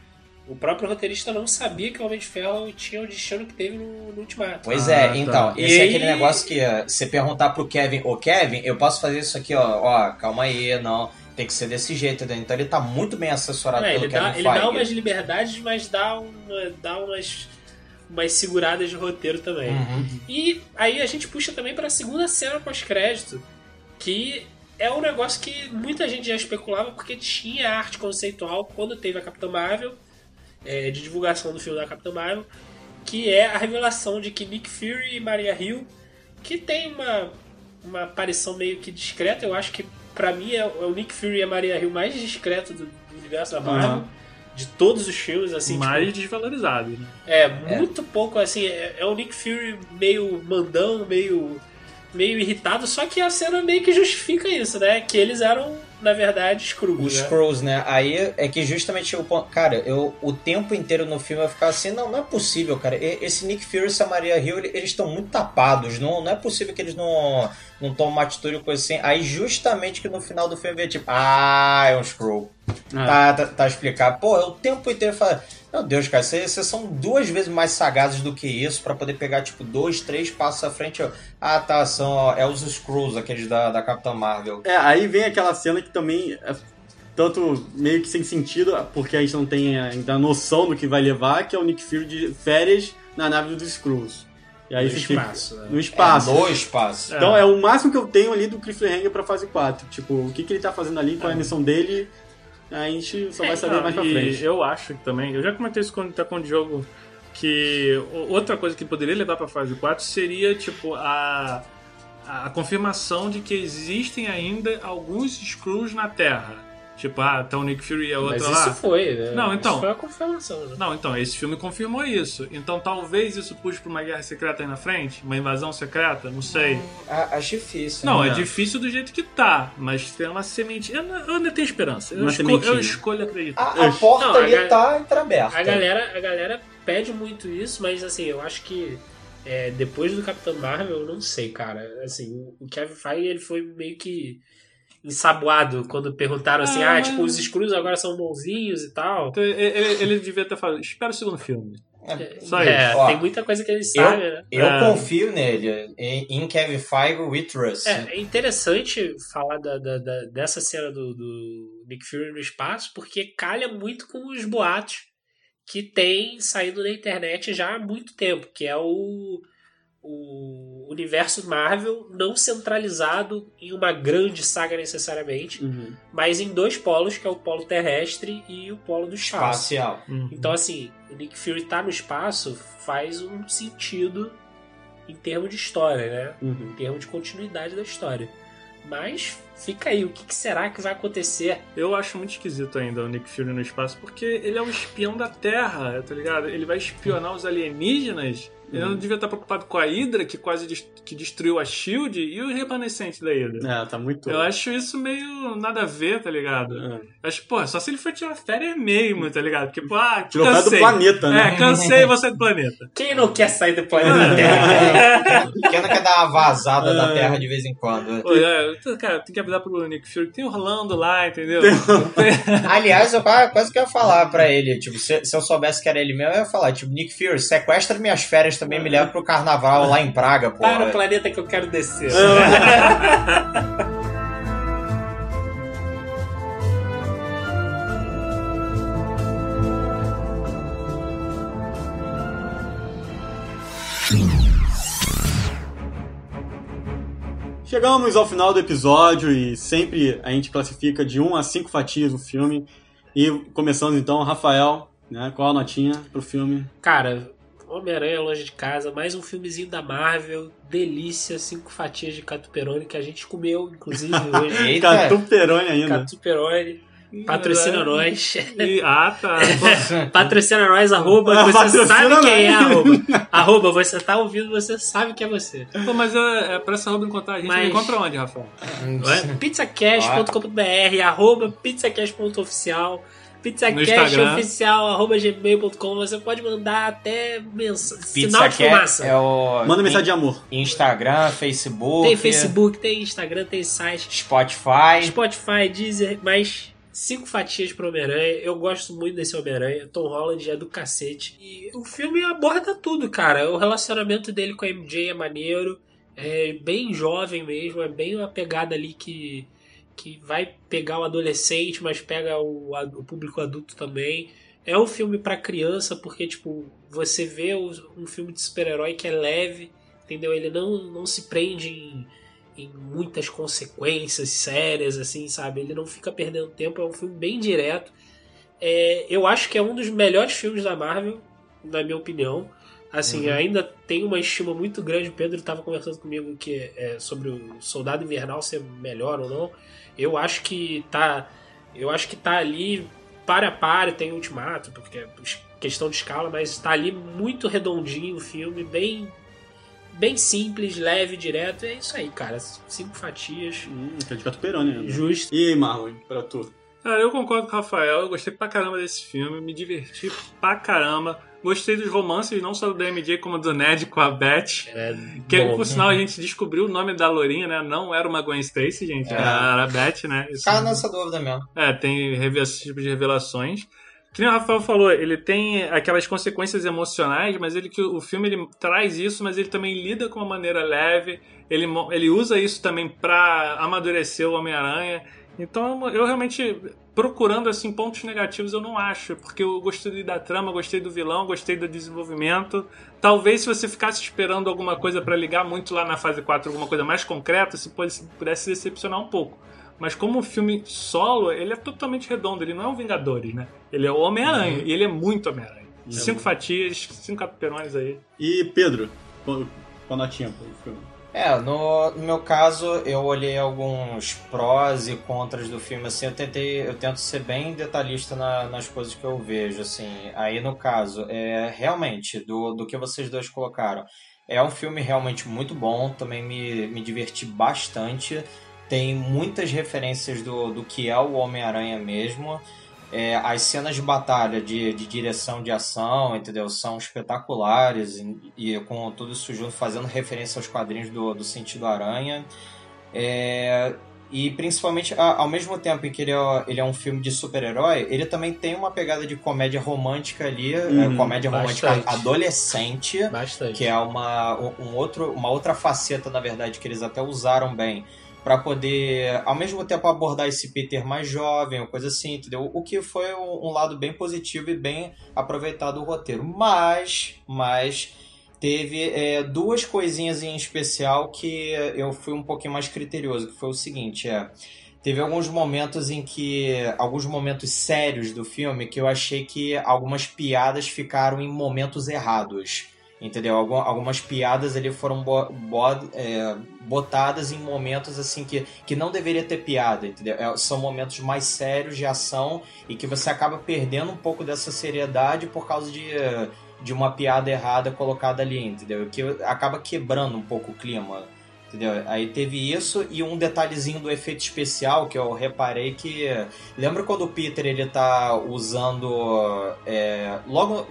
o próprio roteirista não sabia que o Homem de Ferro tinha o destino que teve no, no Ultimato.
Pois
Ah,
é,
tá.
então,
E
esse é
aí-
aquele negócio que uh, você perguntar pro Kevin, ô Kevin, eu posso fazer isso aqui, ó, ó, calma aí, não, tem que ser desse jeito, entendeu? Então ele tá muito bem assessorado
É,
pelo
ele,
Kevin
dá, ele dá umas liberdades, mas dá, uma, dá umas, umas seguradas de roteiro também.
Uhum.
E aí a gente puxa também pra segunda cena pós-crédito, que é um negócio que muita gente já especulava porque tinha arte conceitual quando teve a Capitã Marvel, é, de divulgação do filme da Capitã Marvel, que é a revelação de que Nick Fury e Maria Hill, que tem uma, uma aparição meio que discreta, eu acho que pra mim é, é o Nick Fury e a Maria Hill mais discreto do, do universo da Marvel.
Aham.
De todos os filmes, assim, tipo,
mais desvalorizado, né?
é, muito pouco, assim, é, é o Nick Fury meio mandão, meio, meio irritado, só que a cena meio que justifica isso, né? Que eles eram, na verdade, Skrulls,
Os
né?
Skrulls, né? Aí é que justamente o ponto. Cara, eu o tempo inteiro no filme eu ficava assim, não, não é possível, cara. Esse Nick Fury e essa Maria Hill, ele- eles estão muito tapados. Não, não é possível que eles não, não tomem uma atitude coisa assim. Aí justamente que no final do filme vê tipo, ah, é um Skrull.
Ah.
Tá, tá, tá explicado. Pô, eu o tempo inteiro meu Deus, cara, vocês são duas vezes mais sagazes do que isso pra poder pegar, tipo, dois, três passos à frente. ó. Ah, tá, são ó, é os Skrulls, aqueles da, da Capitã Marvel.
É, aí vem aquela cena que também é tanto meio que sem sentido, porque a gente não tem ainda noção do que vai levar, que é o Nick Fury de férias na nave dos Skrulls. E aí
No
você fica-
espaço, né?
no espaço.
É, no espaço.
Então é o máximo que eu tenho ali do Cliffhanger pra fase 4. Tipo, o que, que ele tá fazendo ali, qual é a missão dele, a gente só vai saber
Não,
mais pra frente.
Eu acho que também, eu já comentei isso quando tá com o Diogo, que outra coisa que poderia levar pra fase 4 seria, tipo, a, a confirmação de que existem ainda alguns Skrulls na Terra. Tipo, ah, tá o Nick Fury e a outra
Mas
lá.
isso foi, né?
Não, então.
Isso foi a confirmação, né?
Não, então, esse filme confirmou isso. Então talvez isso puxe pra uma guerra secreta aí na frente? Uma invasão secreta? Não sei.
A- Acho difícil.
Não,
né?
é difícil do jeito que tá, mas tem uma semente. Eu, eu ainda tenho esperança. Eu,
Uma
esco- eu escolho acreditar.
A, a porta
Não, a
ali
gal-
tá entreaberta.
A galera, a galera pede muito isso, mas assim, eu acho que é, depois do Capitão Marvel, eu não sei, cara. Assim, o- o Kevin Feige ele foi meio que ensaboado quando perguntaram assim,
Ah,
ah, tipo, os Screws agora são bonzinhos e tal.
Então, ele, ele- devia ter falado, espera o segundo filme. Só
É,
isso.
Ó,
tem muita coisa que ele sabe, né?
Eu
É.
confio nele. Em, Kevin Feige, we trust.
É, é interessante falar da, da- da- dessa cena do, do Nick Fury no espaço, porque calha muito com os boatos que tem saído na internet já há muito tempo, que é o, o universo Marvel não centralizado em uma grande saga necessariamente,
Uhum.
mas em dois polos, que é o polo terrestre e o polo do espaço.
Espacial.
Uhum.
Então, assim, o Nick Fury tá no espaço faz um sentido em termos de história, né?
Uhum.
em termos de continuidade da história. Mas fica aí, o que, que será que vai acontecer?
Eu acho muito esquisito ainda o Nick Fury no espaço, porque ele é o espião da Terra, tá ligado? Ele vai espionar os alienígenas. Ele não devia estar preocupado com a Hydra, que quase des- que destruiu a SHIELD, e o remanescente da Hydra.
É, tá muito.
Eu acho isso meio nada a ver, tá ligado?
É.
Acho, pô, só se ele for tirar férias mesmo, tá ligado? Porque, pô, ah,
Tirou férias do
cansei.
planeta, né?
É, cansei você do planeta.
Quem não quer sair do planeta Terra?
Quem não quer dar uma vazada da
É.
Terra de vez em quando?
Pô, é, cara, tem que avisar pro Nick Fury que tem Orlando lá, entendeu?
Aliás, eu quase quase que ia falar pra ele, tipo, se, se eu soubesse que era ele mesmo, eu ia falar, tipo, Nick Fury, sequestra minhas férias também, me leva pro carnaval lá em Praga, pô.
Para o planeta que eu quero descer.
Chegamos ao final do episódio e sempre a gente classifica de 1 a 5 fatias o filme. E começando então, Rafael, né? Qual a notinha pro filme?
Cara, Homem-Aranha Longe de Casa, mais um filmezinho da Marvel, delícia, cinco fatias de catuperone que a gente comeu, inclusive, hoje.
Catuperone ainda.
Catuperone, patrocina nós.
E- ah, tá.
Patrocina nós, arroba, você
patrocina
sabe quem é,
nós.
arroba. Arroba, você tá ouvindo, você sabe que é você.
Pô, mas é, é pra essa roupa encontrar a gente.
Mas-
encontra onde, Rafael?
pizzacast.com.br, arroba pizzacast.oficial,
No
pizzacast
Instagram.
oficial, arroba gmail.com, você pode mandar até mens... sinal de fumaça.
é o
Manda mensagem de amor.
Instagram, Facebook,
Tem Facebook, tem Instagram, tem site,
Spotify.
Spotify, Deezer, mais cinco fatias pro Homem-Aranha. Eu gosto muito desse Homem-Aranha. Tom Holland é do cacete. E o filme aborda tudo, cara. O relacionamento dele com a MJ é maneiro. É bem jovem mesmo. É bem uma pegada ali que, que vai pegar o adolescente, mas pega o, o público adulto também. É um filme pra criança, porque, tipo, você vê um filme de super-herói que é leve, entendeu? Ele não, não se prende em em muitas consequências sérias, assim, sabe? Ele não fica perdendo tempo, é um filme bem direto. É, eu acho que é um dos melhores filmes da Marvel, na minha opinião. Assim, ainda tem uma estima muito grande. O Pedro estava conversando comigo que é, sobre o Soldado Invernal ser melhor ou não. Eu acho que tá. Eu acho que tá ali para a para, tem Ultimato, porque é questão de escala, mas tá ali muito redondinho o filme, bem bem simples, leve, direto. É isso aí, cara. Cinco fatias.
Hum, é de ainda.
Justo.
E aí, Marlon, pra tu?
Cara, eu concordo com o Rafael. Eu gostei pra caramba desse filme. Me diverti pra caramba. Gostei dos romances, não só do MJ, como do Ned com a Beth.
É,
Que,
bom.
por sinal, a gente descobriu o nome da Lourinha, né? Não era uma Gwen Stacy, gente.
É.
Era a Beth, né? Isso-
Ficar nessa dúvida mesmo.
É, tem esse tipo de revelações. Que nem o Rafael falou, ele tem aquelas consequências emocionais, mas ele que o filme ele traz isso, mas ele também lida com uma maneira leve. Ele, ele usa isso também pra amadurecer o Homem-Aranha. Então eu realmente procurando assim pontos negativos eu não acho, porque eu gostei da trama, gostei do vilão, gostei do desenvolvimento. Talvez se você ficasse esperando alguma coisa pra ligar muito lá na fase 4, alguma coisa mais concreta, você pudesse, decepcionar um pouco. Mas como um filme solo, ele é totalmente redondo. Ele não é um Vingadores, né? Ele é o Homem-Aranha. E ele é muito Homem-Aranha. Cinco fatias, cinco capiperões aí.
E Pedro, qual, qual a notinha pro filme?
É, no, no meu caso, eu olhei alguns prós e contras do filme, assim, eu tentei, eu tento ser bem detalhista na- nas coisas que eu vejo, assim. Aí, no caso, é realmente, do, do que vocês dois colocaram, é um filme realmente muito bom, também me, me diverti bastante, tem muitas referências do, do que é o Homem-Aranha mesmo, é, as cenas de batalha, de, de direção de ação, entendeu? São espetaculares e, e com tudo isso junto, fazendo referência aos quadrinhos do, do Sentido Aranha. É, e principalmente, ao mesmo tempo em que ele é, ele é um filme de super-herói, ele também tem uma pegada de comédia romântica ali,
Uhum,
comédia romântica
bastante.
adolescente
Bastante.
que é uma, um outro, uma outra faceta, na verdade, que eles até usaram bem para poder, ao mesmo tempo, abordar esse Peter mais jovem, ou coisa assim, entendeu? O que foi um, lado bem positivo e bem aproveitado do roteiro. Mas, mas teve é, duas coisinhas em especial que eu fui um pouquinho mais criterioso, que foi o seguinte, é... Teve alguns momentos em que. Alguns momentos sérios do filme que eu achei que algumas piadas ficaram em momentos errados. Entendeu? Algum- Algumas piadas ali foram bo- bo- é, botadas em momentos assim que, que não deveria ter piada, entendeu? É, são momentos mais sérios de ação e que você acaba perdendo um pouco dessa seriedade por causa de, de uma piada errada colocada ali, entendeu? Que acaba quebrando um pouco o clima. Entendeu? Aí teve isso e um detalhezinho do efeito especial que eu reparei que. Lembra quando o Peter ele tá usando. é, logo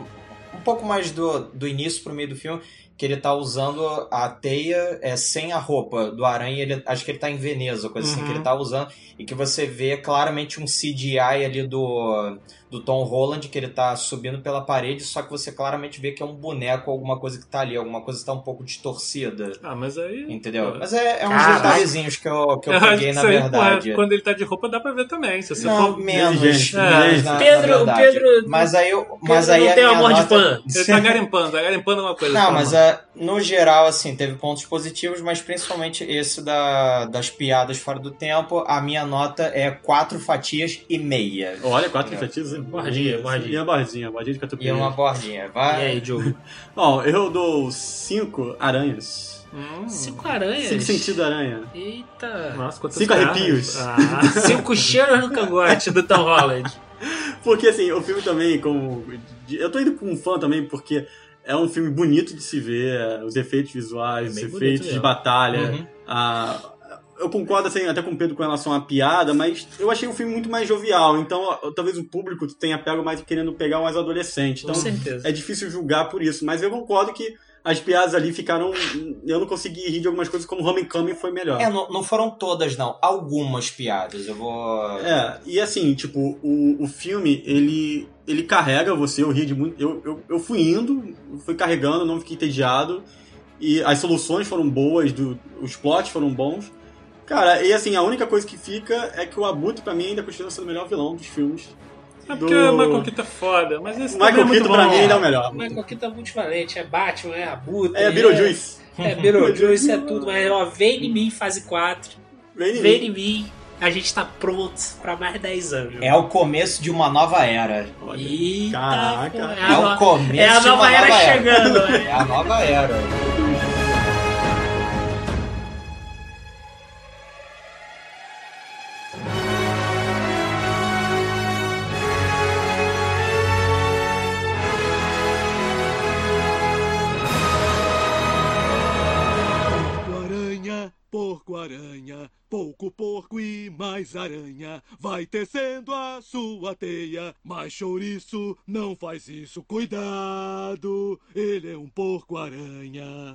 um pouco mais do, do início pro meio do filme, que ele tá usando a teia é, sem a roupa do aranha. Ele, acho que ele tá em Veneza, coisa assim
Uhum.
que ele tá usando. E que você vê claramente um CGI ali do, do Tom Holland, que ele tá subindo pela parede, só que você claramente vê que é um boneco, alguma coisa que tá ali, alguma coisa que tá um pouco distorcida.
Ah, mas aí.
Entendeu?
Pô.
Mas é, é uns
Caraca.
detalhezinhos que eu, que eu
acho
peguei na
aí,
verdade.
porra, quando ele tá de roupa dá pra ver também. Se você
Não,
for.
menos,
gente,
menos
gente.
na,
Pedro-
na.
Pedro-
mas aí eu, mas
Pedro
aí
não
a
tem
minha
amor de
nota-
fã.
Ele tá garimpando, tá garimpando uma coisa.
Não, mas é, no geral, assim, teve pontos positivos, mas principalmente esse da, das piadas fora do tempo, a minha nota é quatro fatias e meia.
Olha, quatro fatias.
Bordinha, bordinha.
E a bordinha, a bordinha de
E
catupiry.
uma bordinha.
E
Vai.
aí, Diogo?
Bom, eu dou cinco aranhas.
Hum.
Cinco aranhas?
Cinco sentidos aranha.
Eita.
Nossa, quantas
Cinco
garras.
arrepios.
Ah.
Cinco cheiros no cangote do Tom Holland.
Porque assim, o filme também, como. Eu tô indo com um fã também, porque é um filme bonito de se ver, é, os efeitos visuais,
É
os efeitos de batalha.
Uhum.
a- eu concordo assim, até com o Pedro com relação à piada, mas eu achei o filme muito mais jovial. Então, talvez o público tenha pego mais querendo pegar mais adolescente.
Com
Então,
certeza.
é difícil julgar por isso. Mas eu concordo que as piadas ali ficaram. Eu não consegui rir de algumas coisas, como Homecoming foi melhor.
É, não, não foram todas, não. Algumas piadas. Eu vou.
É, e assim, tipo, o, o filme, ele, ele carrega você, eu ri de muito. Eu, eu, eu fui indo, fui carregando, não fiquei entediado. E as soluções foram boas, do, os plots foram bons. Cara, e assim, a única coisa que fica é que o Abutre, pra mim, ainda continua sendo o melhor vilão dos filmes.
É porque o Michael Keaton é foda, mas esse é
Michael
muito
Keaton, pra mim, ainda é o melhor.
Michael Keaton é multivalente. É Batman, é Abutre.
É, Beetlejuice.
É, Beetlejuice, é tudo. Mas, ó, vem em mim, fase 4.
Vem em
Vem
mim.
em mim. A gente tá pronto pra mais 10 anos.
É o começo de uma nova era.
Olha,
Eita,
Caraca.
pô,
É o
no-
começo
é a
de uma
nova era chegando.
É
é.
a nova era.
porco-aranha, pouco porco e mais aranha. Vai tecendo a sua teia, mas chouriço não faz isso. Cuidado, ele é um porco-aranha.